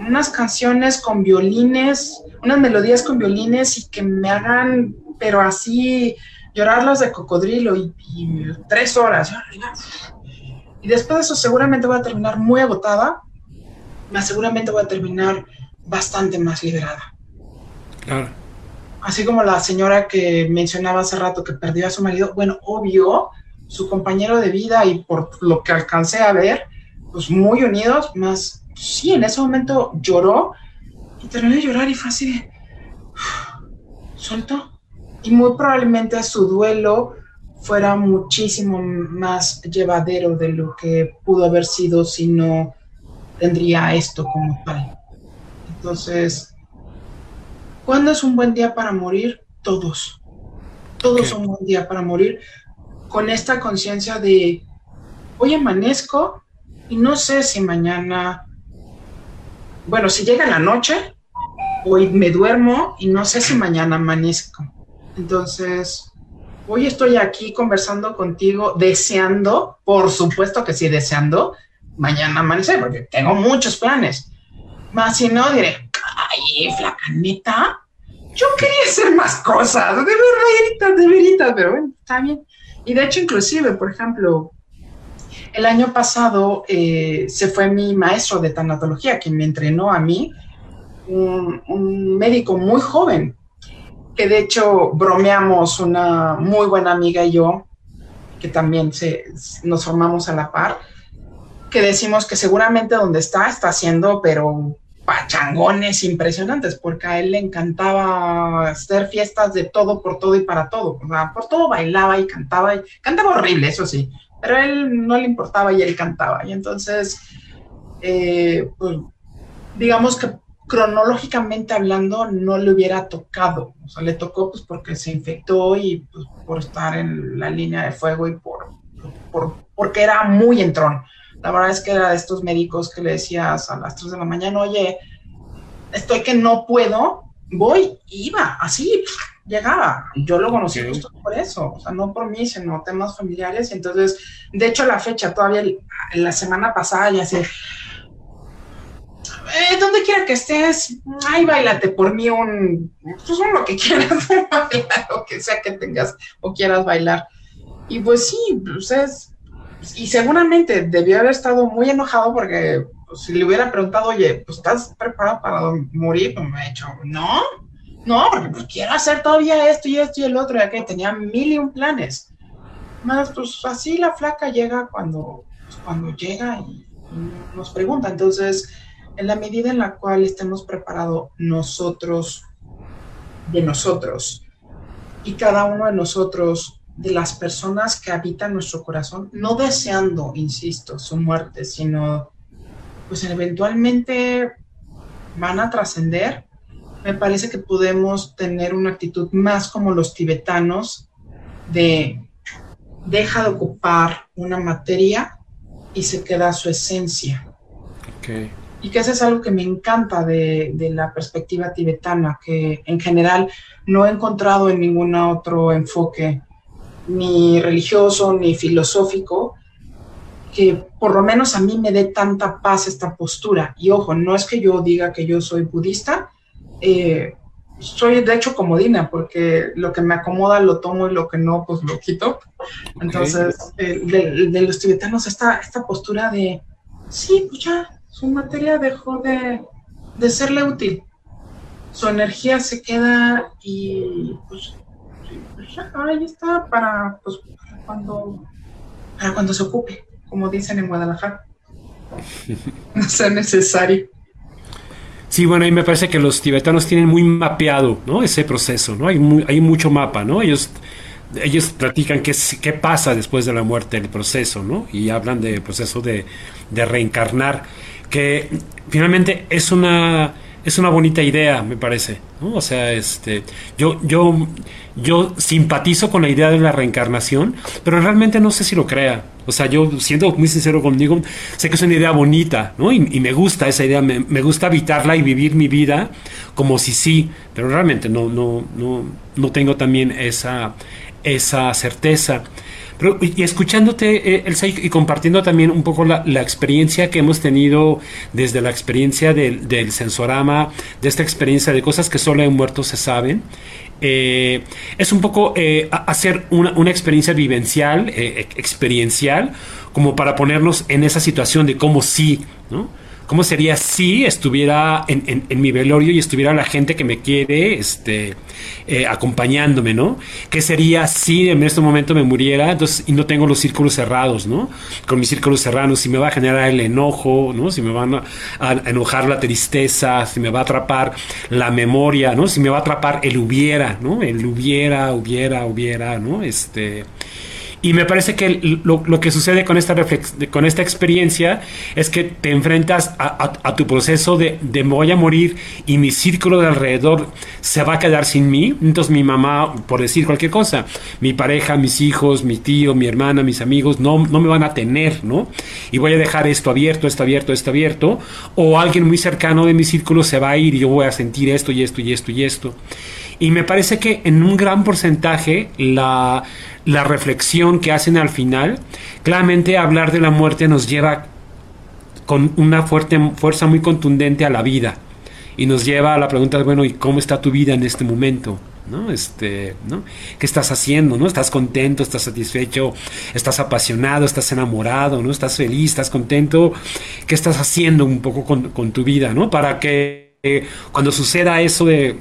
unas canciones con violines, unas melodías con violines y que me hagan, pero así, llorarlas de cocodrilo y, tres horas. Y después de eso seguramente voy a terminar muy agotada, más seguramente voy a terminar bastante más liberada. Claro. Así como la señora que mencionaba hace rato que perdió a su marido, bueno, obvio, su compañero de vida y por lo que alcancé a ver, pues muy unidos, más, sí, en ese momento lloró y terminé de llorar y fue así de, Y muy probablemente su duelo fuera muchísimo más llevadero de lo que pudo haber sido si no tendría esto como tal. Entonces, ¿cuándo es un buen día para morir? Todos. Todos son un buen día para morir con esta conciencia de hoy amanezco y no sé si mañana, bueno, si llega la noche, hoy me duermo y no sé si mañana amanezco. Entonces, hoy estoy aquí conversando contigo, deseando, por supuesto que sí, deseando mañana amanecer, porque tengo muchos planes. Más si no, diré, ay, flaca neta, yo quería hacer más cosas, de verdad, de veritas, pero bueno, está bien. Y de hecho, inclusive, por ejemplo, el año pasado eh, se fue mi maestro de tanatología, quien me entrenó a mí, un, médico muy joven, que de hecho bromeamos una muy buena amiga y yo, que también nos formamos a la par, que decimos que seguramente donde está está haciendo, pero pachangones impresionantes, porque a él le encantaba hacer fiestas de todo, por todo y para todo. O sea, por todo bailaba y cantaba, y cantaba horrible, eso sí, pero a él no le importaba y él cantaba. Y entonces, eh, pues, digamos que cronológicamente hablando no le hubiera tocado, o sea, le tocó pues porque se infectó y pues, por estar en la línea de fuego y por, por, porque era muy entrón. La verdad es que era de estos médicos que le decías a las 3 de la mañana, oye, estoy que no puedo, voy, iba, así, llegaba. Yo lo conocí justo por eso, o sea, no por mí, sino temas familiares. Entonces, de hecho, la fecha todavía, la semana pasada ya sé, eh, donde quiera que estés, ay, bailate por mí un, pues un lo que quieras, bailar, lo que sea que tengas o quieras bailar. Y pues sí, pues es, y seguramente debió haber estado muy enojado porque pues, si le hubiera preguntado, oye, pues estás preparado para morir, pues me ha dicho, no, no, porque pues, quiero hacer todavía esto y esto y el otro, ya que tenía mil y un planes. Más, pues así la flaca llega cuando, pues, cuando llega y nos pregunta. Entonces, en la medida en la cual estemos preparados nosotros de nosotros y cada uno de nosotros de las personas que habitan nuestro corazón, no deseando, insisto, su muerte, sino pues eventualmente van a trascender, me parece que podemos tener una actitud más como los tibetanos de deja de ocupar una materia y se queda su esencia. Okay y que eso es algo que me encanta de, de, la perspectiva tibetana, que en general no he encontrado en ningún otro enfoque, ni religioso, ni filosófico, que por lo menos a mí me dé tanta paz esta postura. Y ojo, no es que yo diga que yo soy budista, eh, soy de hecho comodina, porque lo que me acomoda lo tomo y lo que no, pues lo quito. Entonces, eh, de, de, los tibetanos, esta, esta postura de, sí, pues ya, su materia dejó de, de, serle útil. Su energía se queda y pues ya, ahí está para, pues, para, cuando, para cuando se ocupe, como dicen en Guadalajara. No sea necesario. Sí, bueno, y me parece que los tibetanos tienen muy mapeado, ¿no? Ese proceso, ¿no? Hay, muy, hay mucho mapa, ¿no? Ellos ellos platican qué, qué pasa después de la muerte, el proceso, ¿no? Y hablan del proceso de, de reencarnar que finalmente es una es una bonita idea, me parece. ¿no? O sea, este, yo, yo, yo simpatizo con la idea de la reencarnación, pero realmente no sé si lo crea. O sea, yo siendo muy sincero conmigo, sé que es una idea bonita, ¿no? Y, me gusta esa idea, me, me, gusta habitarla y vivir mi vida como si sí, pero realmente no, no, no, no tengo también esa, esa certeza. Pero, y escuchándote, eh, Elsa, y compartiendo también un poco la, experiencia que hemos tenido desde la experiencia del, del, sensorama, de esta experiencia de cosas que solo en muertos se saben, eh, es un poco eh, hacer una, una, experiencia vivencial, eh, experiencial, como para ponernos en esa situación de cómo sí, ¿no? ¿Cómo sería si estuviera en, mi velorio y estuviera la gente que me quiere este, eh, acompañándome, ¿no? ¿Qué sería si en este momento me muriera entonces, y no tengo los círculos cerrados, ¿no? Con mis círculos cerrados, si me va a generar el enojo, ¿no? Si me van a, a enojar la tristeza, si me va a atrapar la memoria, ¿no? Si me va a atrapar el hubiera, ¿no? El hubiera, hubiera, hubiera, ¿no? Este Y me parece que lo, que sucede con esta, con esta experiencia es que te enfrentas a, tu proceso de, de, me voy a morir y mi círculo de alrededor se va a quedar sin mí. Entonces mi mamá, por decir cualquier cosa, mi pareja, mis hijos, mi tío, mi hermana, mis amigos, no, no me van a tener, ¿no? Y voy a dejar esto abierto, esto abierto, esto abierto. O alguien muy cercano de mi círculo se va a ir y yo voy a sentir esto y esto y esto y esto. Y me parece que en un gran porcentaje la, la reflexión que hacen al final, claramente hablar de la muerte nos lleva con una fuerte, fuerza muy contundente a la vida. Y nos lleva a la pregunta, bueno, ¿y cómo está tu vida en este momento? ¿no? Este, ¿no? ¿Qué estás haciendo? ¿no? ¿Estás contento? ¿Estás satisfecho? ¿Estás apasionado? ¿Estás enamorado? ¿no? ¿Estás feliz? ¿Estás contento? ¿Qué estás haciendo un poco con, tu vida? ¿no? Para que eh, cuando suceda eso de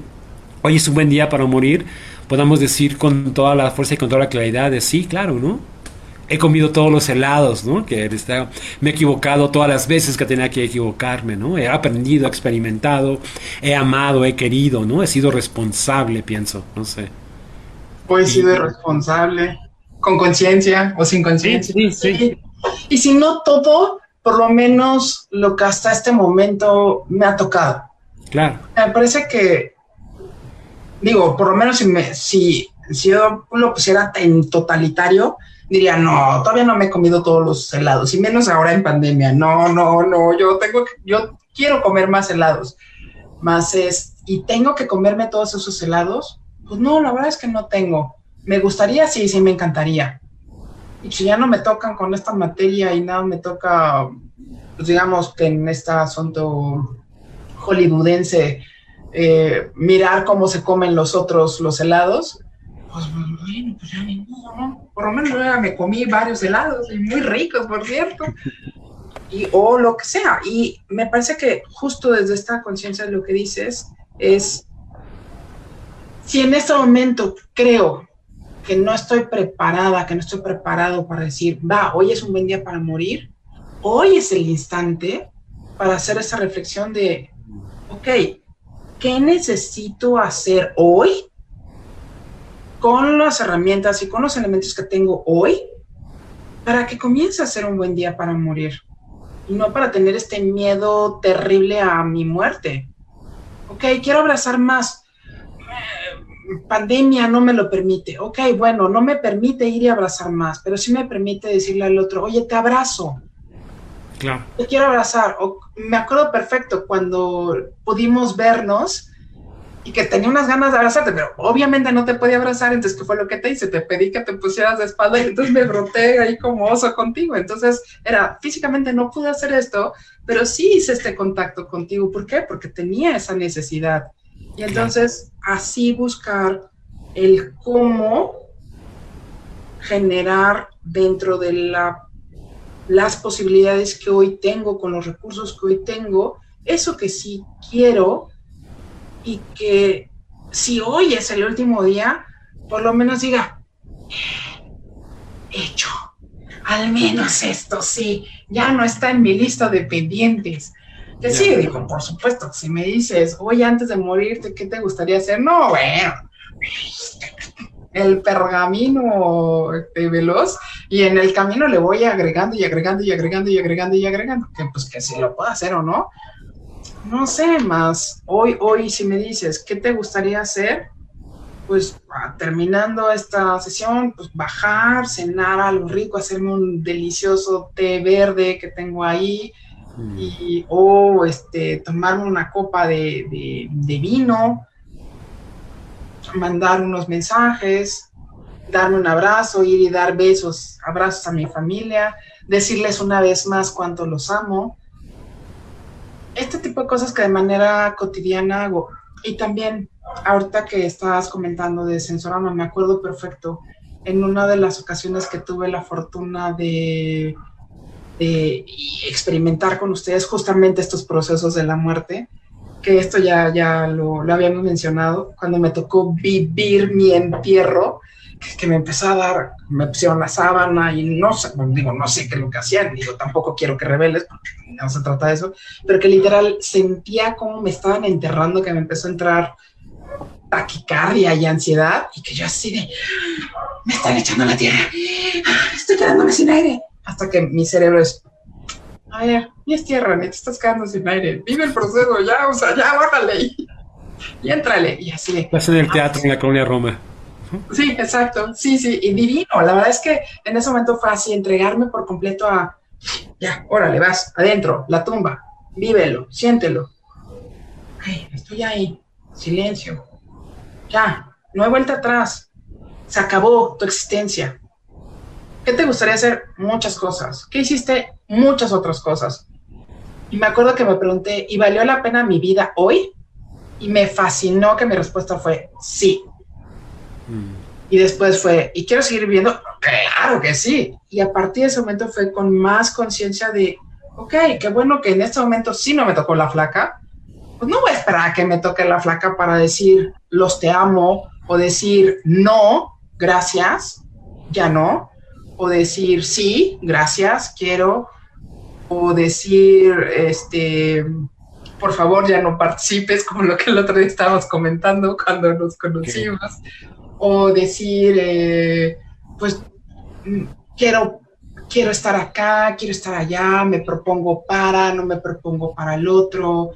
hoy es un buen día para morir, podamos decir con toda la fuerza y con toda la claridad de sí, claro, ¿no? He comido todos los helados, ¿no? Que me he equivocado todas las veces que tenía que equivocarme, ¿no? He aprendido, he experimentado, he amado, he querido, ¿no? He sido responsable, pienso, no sé. Pues he sido responsable, con conciencia o sin conciencia. Sí, sí, sí. Y si no todo, por lo menos lo que hasta este momento me ha tocado. Claro. Me parece que digo, por lo menos si, si, si yo lo pusiera en totalitario, diría, no, todavía no me he comido todos los helados, y menos ahora en pandemia. No, no, no, yo tengo que, yo quiero comer más helados. Más es, y tengo que comerme todos esos helados. Pues no, la verdad es que no tengo. Me gustaría, sí, sí, me encantaría. Y si ya no me tocan con esta materia y nada me toca, pues digamos en este asunto hollywoodense, eh, mirar cómo se comen los otros los helados, pues bueno, pues ya ni modo, ¿no? Por lo menos ya me comí varios helados y muy ricos, por cierto. Y, o lo que sea. Y me parece que justo desde esta conciencia lo que dices es, si en este momento creo que no estoy preparada, que no estoy preparado para decir, va, hoy es un buen día para morir, hoy es el instante para hacer esa reflexión de, ok, ¿qué necesito hacer hoy con las herramientas y con los elementos que tengo hoy para que comience a ser un buen día para morir? Y no para tener este miedo terrible a mi muerte. Ok, quiero abrazar más. Pandemia no me lo permite. Ok, bueno, no me permite ir y abrazar más, pero sí me permite decirle al otro, oye, te abrazo. Claro. Te quiero abrazar. O, me acuerdo perfecto cuando pudimos vernos y que tenía unas ganas de abrazarte, pero obviamente no te podía abrazar, entonces ¿qué fue lo que te hice? Te pedí que te pusieras de espalda y entonces me broté ahí como oso contigo. Entonces era, físicamente no pude hacer esto, pero sí hice este contacto contigo. ¿Por qué? Porque tenía esa necesidad. Y entonces así buscar el cómo generar dentro de la las posibilidades que hoy tengo, con los recursos que hoy tengo, eso que sí quiero y que si hoy es el último día, por lo menos diga, hecho, al menos esto sí, ya no está en mi lista de pendientes. Que sí, digo, por supuesto, si me dices, hoy antes de morirte, ¿qué te gustaría hacer? No, bueno, el pergamino este, veloz y en el camino le voy agregando y agregando y agregando y agregando y agregando, que pues que si lo puedo hacer o no. No sé más. Hoy, hoy si me dices, ¿qué te gustaría hacer? Pues ah, terminando esta sesión, pues bajar, cenar algo rico, hacerme un delicioso té verde que tengo ahí, mm. y, o este, tomarme una copa de, de vino, mandar unos mensajes, darme un abrazo, ir y dar besos, abrazos a mi familia, decirles una vez más cuánto los amo. Este tipo de cosas que de manera cotidiana hago. Y también, ahorita que estabas comentando de Sensorama, me acuerdo perfecto, en una de las ocasiones que tuve la fortuna de, de experimentar con ustedes justamente estos procesos de la muerte, que esto ya, ya lo, lo, habíamos mencionado, cuando me tocó vivir mi entierro, que, me empezó a dar, me pusieron la sábana y no sé, digo, no sé qué es lo que hacían, digo, tampoco quiero que reveles, porque no se trata de eso, pero que literal sentía como me estaban enterrando, que me empezó a entrar taquicardia y ansiedad, y que yo así de, me están echando la tierra, estoy quedándome sin aire. Hasta que mi cerebro es, a ver, ni es tierra, ni te estás quedando sin aire, vive el proceso, ya, o sea, ya, bájale y, y entrale. Y así. Estás en el teatro en la colonia Roma. Sí, exacto, sí, sí, y divino. La verdad es que en ese momento fue así, entregarme por completo a, ya, órale, vas, adentro, la tumba, vívelo, siéntelo. Ay, estoy ahí, silencio. Ya, no hay vuelta atrás. Se acabó tu existencia. ¿Qué te gustaría hacer? Muchas cosas. ¿Qué hiciste? Muchas otras cosas. Y me acuerdo que me pregunté, ¿y valió la pena mi vida hoy? Y me fascinó que mi respuesta fue sí. Y después fue, ¿y quiero seguir viviendo? Claro que sí. Y a partir de ese momento fue con más conciencia de, ok, qué bueno que en este momento sí no me tocó la flaca. Pues no voy a esperar a que me toque la flaca para decir, los te amo, o decir, no, gracias, ya no, o decir, sí, gracias, quiero, decir, este, por favor, ya no participes, como lo que el otro día estábamos comentando cuando nos conocimos, o decir, eh, pues, mm, quiero, quiero estar acá, quiero estar allá, me propongo para, no me propongo para el otro,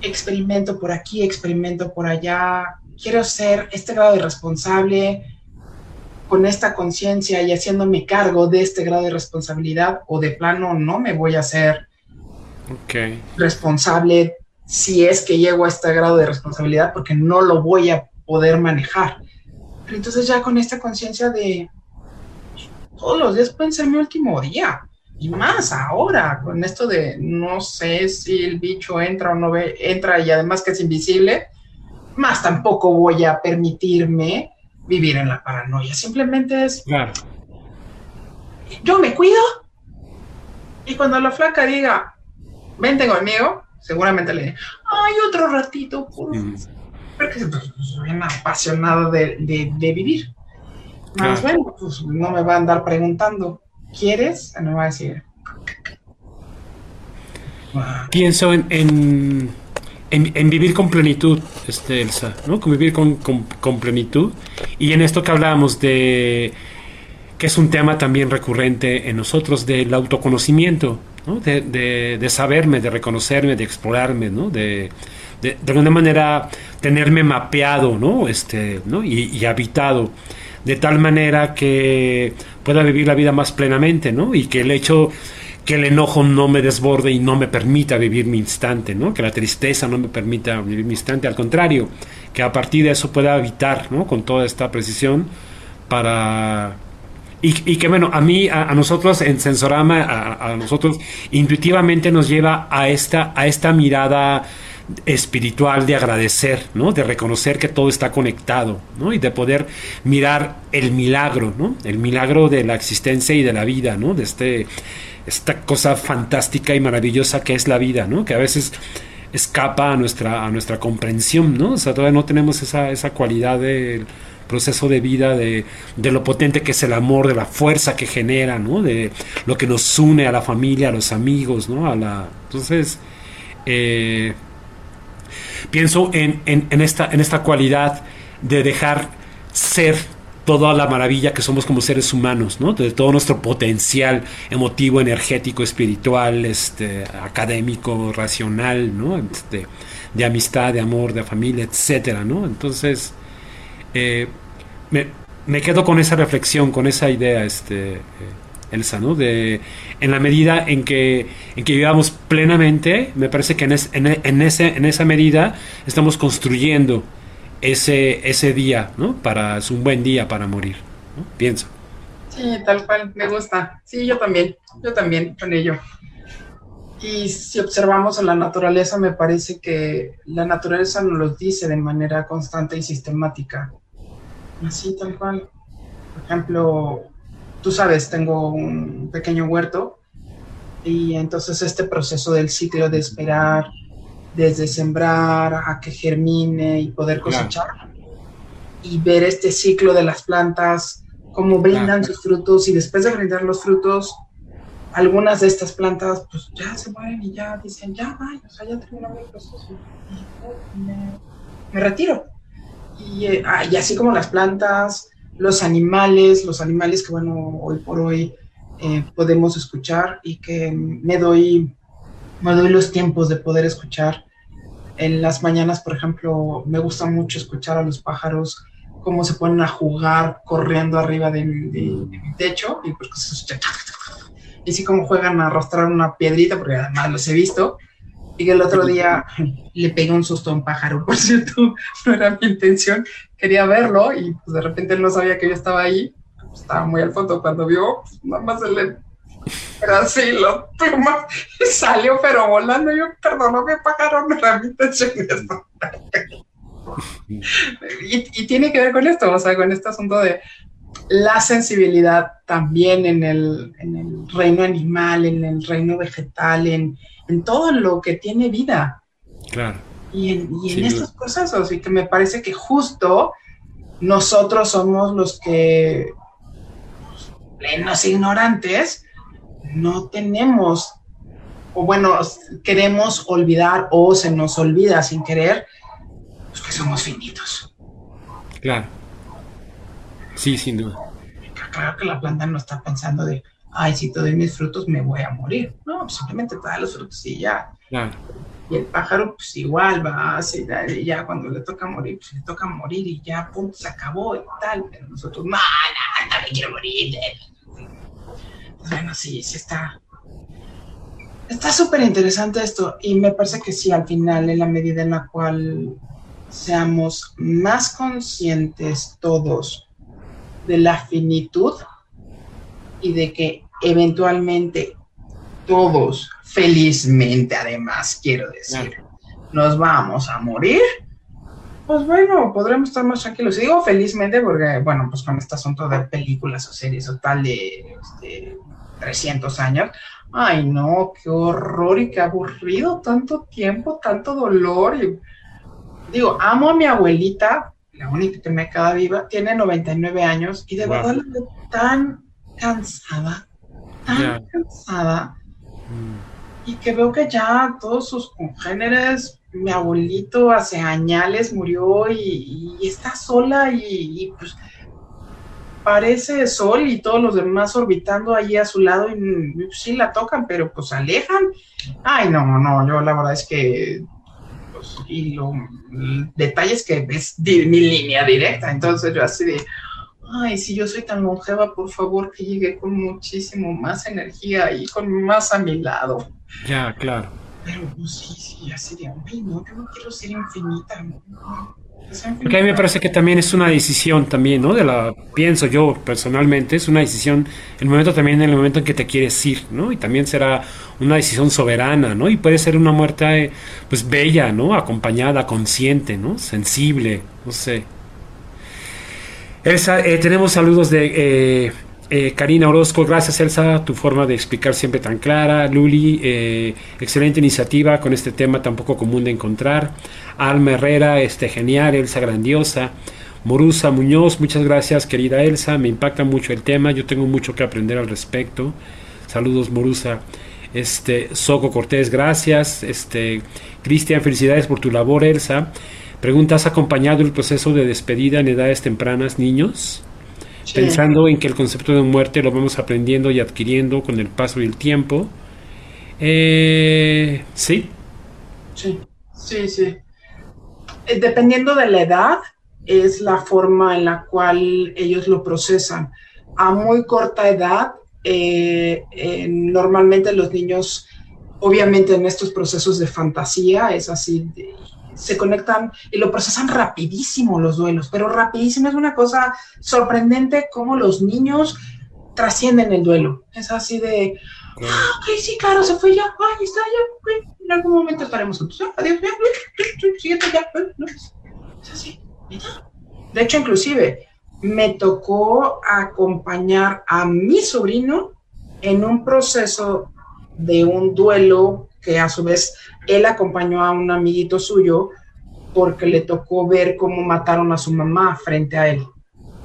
experimento por aquí, experimento por allá, quiero ser este grado de responsable con esta conciencia y haciéndome cargo de este grado de responsabilidad o de plano no me voy a hacer responsable si es que llego a este grado de responsabilidad porque no lo voy a poder manejar. Pero entonces ya con esta conciencia de todos los días pueden ser mi último día y más ahora con esto de no sé si el bicho entra o no ve, entra y además que es invisible, más tampoco voy a permitirme vivir en la paranoia. Simplemente es. Claro. Yo me cuido. Y cuando la flaca diga, vente conmigo, seguramente le diré, ay, otro ratito, Porque soy bien apasionado de, vivir. Más bueno, pues no me va a andar preguntando, ¿quieres? Me va a decir. Pienso en en, vivir con plenitud, este, Elsa, ¿no? Convivir con, con, plenitud. Y en esto que hablábamos de que es un tema también recurrente en nosotros, del autoconocimiento, ¿no? de, de, saberme, de reconocerme, de explorarme, ¿no? de, de, alguna manera tenerme mapeado ¿no? Este, ¿no? Y, y, habitado, de tal manera que pueda vivir la vida más plenamente, ¿no? y que el hecho que el enojo no me desborde y no me permita vivir mi instante, ¿no? que la tristeza no me permita vivir mi instante, al contrario, que a partir de eso pueda habitar ¿no? con toda esta precisión para... Y, que bueno, a mí, a, nosotros en Sensorama, a, nosotros intuitivamente nos lleva a esta, a esta mirada espiritual de agradecer, ¿no? De reconocer que todo está conectado, ¿no? Y de poder mirar el milagro, ¿no? El milagro de la existencia y de la vida, ¿no? De este esta cosa fantástica y maravillosa que es la vida, ¿no? Que a veces escapa a nuestra, a nuestra comprensión, ¿no? O sea, todavía no tenemos esa, esa cualidad del proceso de vida, de, de, lo potente que es el amor, de la fuerza que genera, ¿no? De lo que nos une a la familia, a los amigos, ¿no? A la, entonces, eh, pienso en, en, esta, en esta cualidad de dejar ser toda la maravilla que somos como seres humanos, ¿no? De todo nuestro potencial emotivo, energético, espiritual, este, académico, racional, ¿no? Este, de amistad, de amor, de familia, etcétera, ¿no? Entonces, eh, me, quedo con esa reflexión, con esa idea, este, eh, Elsa, ¿no? De, en la medida en que, en que vivamos plenamente, me parece que en, en, ese, en esa medida estamos construyendo ese, ese día, ¿no? Para, es un buen día para morir, ¿no? Pienso. Sí, tal cual, me gusta. Sí, yo también, yo también con ello. Y si observamos a la naturaleza, me parece que la naturaleza nos lo dice de manera constante y sistemática. Así, tal cual. Por ejemplo, tú sabes, tengo un pequeño huerto y entonces este proceso del ciclo de esperar, desde sembrar a que germine y poder cosechar. Y ver este ciclo de las plantas, cómo brindan sus frutos y después de brindar los frutos, algunas de estas plantas pues ya se mueren y ya dicen, ya vaya, o sea, ya terminó mi proceso. Y me, retiro. Y, eh, y, así como las plantas, los animales, los animales que, bueno, hoy por hoy eh, podemos escuchar y que me doy, me doy los tiempos de poder escuchar. En las mañanas, por ejemplo, me gusta mucho escuchar a los pájaros cómo se ponen a jugar corriendo arriba de, mi techo y pues y como juegan a arrastrar una piedrita, porque además los he visto, y que el otro día le pegué un susto a un pájaro, por cierto, no era mi intención, quería verlo y pues de repente él no sabía que yo estaba ahí, estaba muy al fondo cuando vio, pues, nada más se le... Era así, lo pluma y salió pero volando, yo perdóname pájaro, no era mi intención esto. y, y tiene que ver con esto, o sea, con este asunto de la sensibilidad también en el, en el reino animal, en el reino vegetal, en, en todo lo que tiene vida. Claro. Y en, y en estos procesos, y que me parece que justo nosotros somos los que, plenos ignorantes, no tenemos, o bueno, queremos olvidar o se nos olvida sin querer, pues que somos finitos. Claro. Sí, sin duda. Claro que la planta no está pensando de, ay, si te doy mis frutos me voy a morir. No, simplemente te da los frutos y ya. Y el pájaro, pues igual va, hace, y ya cuando le toca morir, pues le toca morir y ya, punto, se acabó y tal. Pero nosotros, no, no, no me quiero morir. Pues bueno, sí, sí está. Está súper interesante esto y me parece que sí, al final, en la medida en la cual seamos más conscientes todos de la finitud y de que eventualmente todos, felizmente además, quiero decir, nos vamos a morir, pues bueno, podremos estar más tranquilos. Y digo felizmente porque, bueno, pues con este asunto de películas o series o tal de, 300 este, años, ay no, qué horror y qué aburrido, tanto tiempo, tanto dolor. Y, digo, amo a mi abuelita, la única que me queda viva, tiene 99 años y de verdad la veo tan cansada, tan cansada. Y que veo que ya todos sus congéneres, mi abuelito hace añales murió y, está sola y, pues parece sol y todos los demás orbitando ahí a su lado y, sí la tocan, pero pues alejan. Ay, no, no, yo la verdad es que pues, y lo detalles que es mi línea directa, entonces yo así de ay, si yo soy tan longeva, por favor que llegue con muchísimo más energía y con más a mi lado. Ya, claro. Pero pues, sí, sí, así de, ay, no, yo no quiero ser infinita. Porque a mí me parece que también es una decisión también, ¿no? De la, pienso yo personalmente, es una decisión, el momento también, el momento en que te quieres ir, ¿no? Y también será una decisión soberana, ¿no? Y puede ser una muerte, pues, bella, ¿no? Acompañada, consciente, ¿no? Sensible, no sé. Eh, tenemos saludos de eh, eh, Karina Orozco. Gracias, Elsa, tu forma de explicar siempre tan clara. Luli, excelente iniciativa con este tema tan poco común de encontrar. Alma Herrera, este, genial. Elsa, grandiosa. Morusa Muñoz, muchas gracias, querida Elsa. Me impacta mucho el tema. Yo tengo mucho que aprender al respecto. Saludos, Morusa. Este, Soco Cortés, gracias. Este, Cristian, felicidades por tu labor, Elsa. Pregunta, ¿has acompañado el proceso de despedida en edades tempranas, niños? Pensando en que el concepto de muerte lo vamos aprendiendo y adquiriendo con el paso y el tiempo. Eh, ¿Sí? Sí, sí, sí. Eh, dependiendo de la edad, es la forma en la cual ellos lo procesan. A muy corta edad, eh, normalmente los niños, obviamente en estos procesos de fantasía, es así, de, se conectan y lo procesan rapidísimo los duelos, pero rapidísimo es una cosa sorprendente cómo los niños trascienden el duelo. Es así de, ah, ok, sí, claro, se fue ya, ay, está ya, en algún momento estaremos juntos, adiós, ya, siguiente ya, es así. De hecho, inclusive, me tocó acompañar a mi sobrino en un proceso de un duelo que a su vez él acompañó a un amiguito suyo porque le tocó ver cómo mataron a su mamá frente a él.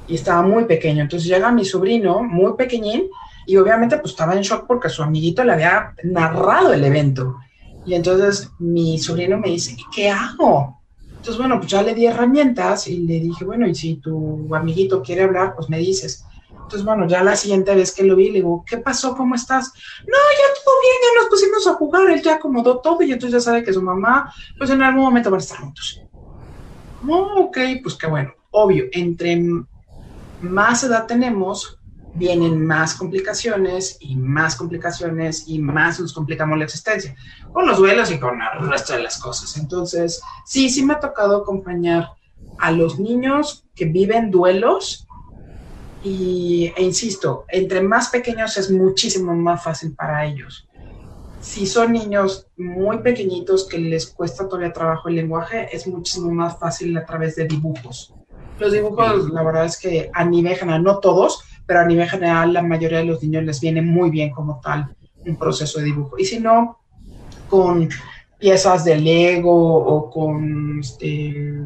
Y estaba muy pequeño. Entonces llega mi sobrino, muy pequeñín, y obviamente pues estaba en shock porque su amiguito le había narrado el evento. Y entonces mi sobrino me dice, ¿qué hago? Entonces, bueno, pues ya le di herramientas y le dije, bueno, y si tu amiguito quiere hablar, pues me dices. Entonces, bueno, ya la siguiente vez que lo vi, le digo, ¿qué pasó? ¿Cómo estás? No, ya todo bien, ya nos pusimos a jugar, él ya acomodó todo y entonces ya sabe que su mamá, pues en algún momento van a estar juntos. Oh, ok, pues qué bueno. Obvio, entre más edad tenemos, vienen más complicaciones y más complicaciones y más nos complicamos la existencia, con los duelos y con el resto de las cosas. Entonces, sí, sí me ha tocado acompañar a los niños que viven duelos y, e insisto, entre más pequeños es muchísimo más fácil para ellos. Si son niños muy pequeñitos que les cuesta todavía trabajo el lenguaje, es muchísimo más fácil a través de dibujos. Los dibujos, la verdad es que a nivel general, no todos, pero a nivel general la mayoría de los niños les viene muy bien como tal un proceso de dibujo. Y si no, con piezas de Lego o con, este,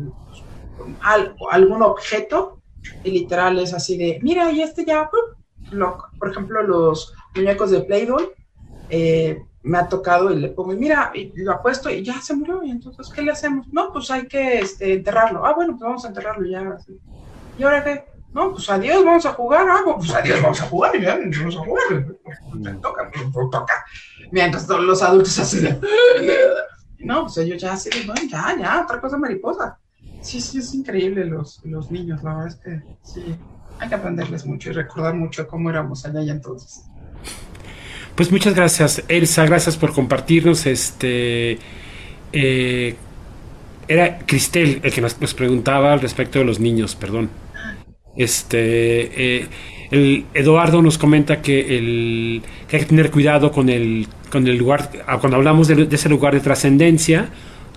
algún objeto, y literal es así de, mira, y este ya, por ejemplo, los muñecos de Play-Doh, eh, me ha tocado y le pongo, mira, y lo apuesto y ya se murió, y entonces, ¿qué le hacemos? No, pues hay que este, enterrarlo. Ah, bueno, pues vamos a enterrarlo ya. ¿Y ahora qué? No, pues adiós, vamos a jugar. Ah, pues adiós, vamos a jugar. Y ya, vamos a jugar. Me toca, me toca. Mientras todos los adultos hacen. No, pues ellos ya así, bueno, ya, ya, otra cosa mariposa. Sí, sí, es increíble los, los niños, la verdad es que sí, hay que aprenderles mucho y recordar mucho cómo éramos allá y entonces. Pues muchas gracias, Elsa, gracias por compartirnos. Este eh, era Cristel el que nos, preguntaba al respecto de los niños, perdón. Este, eh, el Eduardo nos comenta que, el, hay que tener cuidado con el, con el lugar, ah, cuando hablamos de, ese lugar de trascendencia,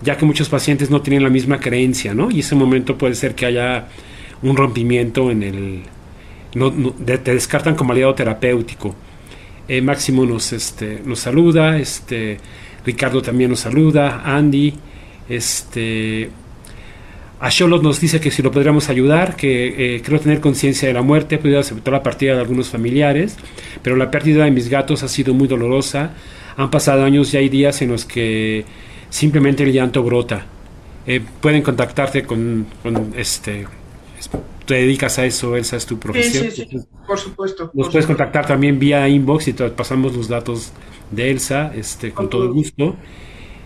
ya que muchos pacientes no tienen la misma creencia, ¿no? Y ese momento puede ser que haya un rompimiento en el... No, te descartan como aliado terapéutico. Eh, Máximo nos, este, nos saluda, este, Ricardo también nos saluda, Andy, este, a Charlotte nos dice que si lo podríamos ayudar, que eh, creo tener conciencia de la muerte, he podido aceptar la partida de algunos familiares, pero la pérdida de mis gatos ha sido muy dolorosa. Han pasado años y hay días en los que simplemente el llanto brota. Eh, pueden contactarte con, este. Te dedicas a eso, Elsa, es tu profesión. Sí, sí, sí, por supuesto. Nos puedes contactar también vía inbox y te pasamos los datos de Elsa, este, con todo gusto.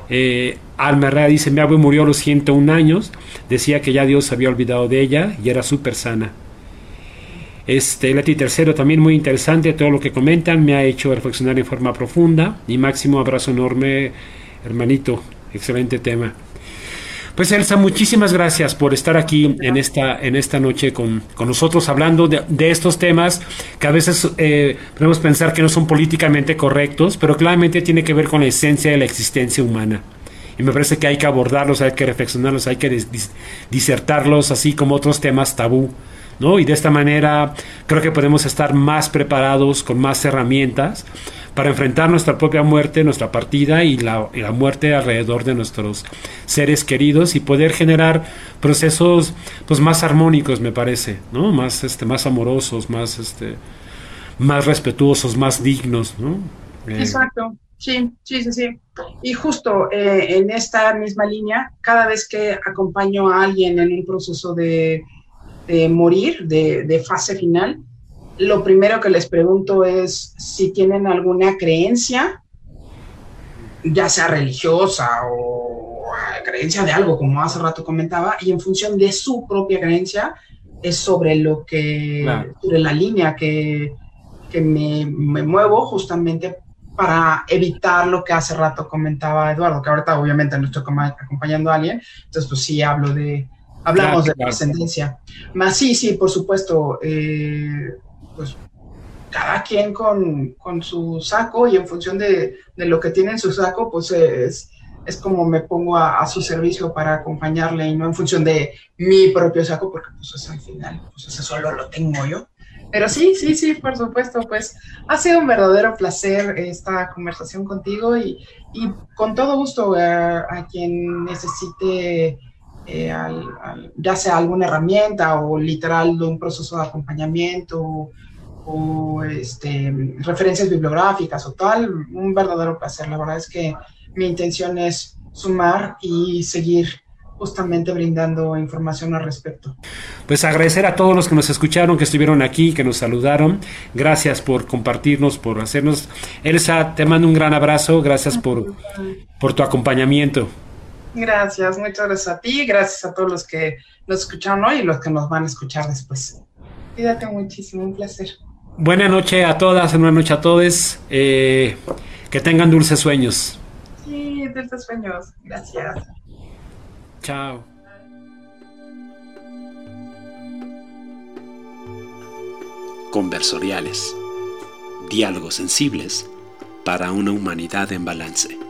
Eh, Alma Herrera dice, mi abuelo murió a los 101 años, decía que ya Dios había olvidado de ella y era súper sana. Este, Leti Tercero, también muy interesante todo lo que comentan, me ha hecho reflexionar en forma profunda y máximo abrazo enorme, hermanito, excelente tema. Pues Elsa, muchísimas gracias por estar aquí en esta, en esta noche con, nosotros hablando de, estos temas que a veces eh, podemos pensar que no son políticamente correctos, pero claramente tiene que ver con la esencia de la existencia humana. Y me parece que hay que abordarlos, hay que reflexionarlos, hay que disertarlos, así como otros temas tabú. ¿no? Y de esta manera creo que podemos estar más preparados, con más herramientas para enfrentar nuestra propia muerte, nuestra partida y la, muerte alrededor de nuestros seres queridos y poder generar procesos pues más armónicos me parece, ¿no? Más este más amorosos, más este más respetuosos, más dignos, ¿no? Eh, Exacto. Sí, sí, sí, sí. Y justo eh, en esta misma línea, cada vez que acompaño a alguien en un proceso de, morir, de, de, fase final, lo primero que les pregunto es si tienen alguna creencia, ya sea religiosa o creencia de algo, como hace rato comentaba, y en función de su propia creencia es sobre lo que, sobre la línea que, que me, me, muevo justamente para evitar lo que hace rato comentaba Eduardo, que ahorita obviamente no estoy acompañando a alguien, entonces pues sí hablo de, hablamos de trascendencia. Más sí, sí, por supuesto, eh, pues cada quien con, con, su saco y en función de, de, lo que tiene en su saco, pues es, es como me pongo a, su servicio para acompañarle y no en función de mi propio saco, porque pues es al final, pues eso solo lo tengo yo. Pero sí, sí, sí, por supuesto, pues ha sido un verdadero placer esta conversación contigo y, y con todo gusto eh, a quien necesite eh, ya sea alguna herramienta o literal de un proceso de acompañamiento o, este, referencias bibliográficas o tal, un verdadero placer. La verdad es que mi intención es sumar y seguir justamente brindando información al respecto. Pues agradecer a todos los que nos escucharon, que estuvieron aquí, que nos saludaron. Gracias por compartirnos, por hacernos. Elsa, te mando un gran abrazo. Gracias por, por tu acompañamiento. Gracias, muchas gracias a ti, gracias a todos los que nos escucharon hoy y los que nos van a escuchar después. Cuídate muchísimo, un placer. Buena noche a todas, buena noche a todos. Eh, que tengan dulces sueños. Sí, dulces sueños. Gracias. Chao. Conversoriales. Diálogos sensibles para una humanidad en balance.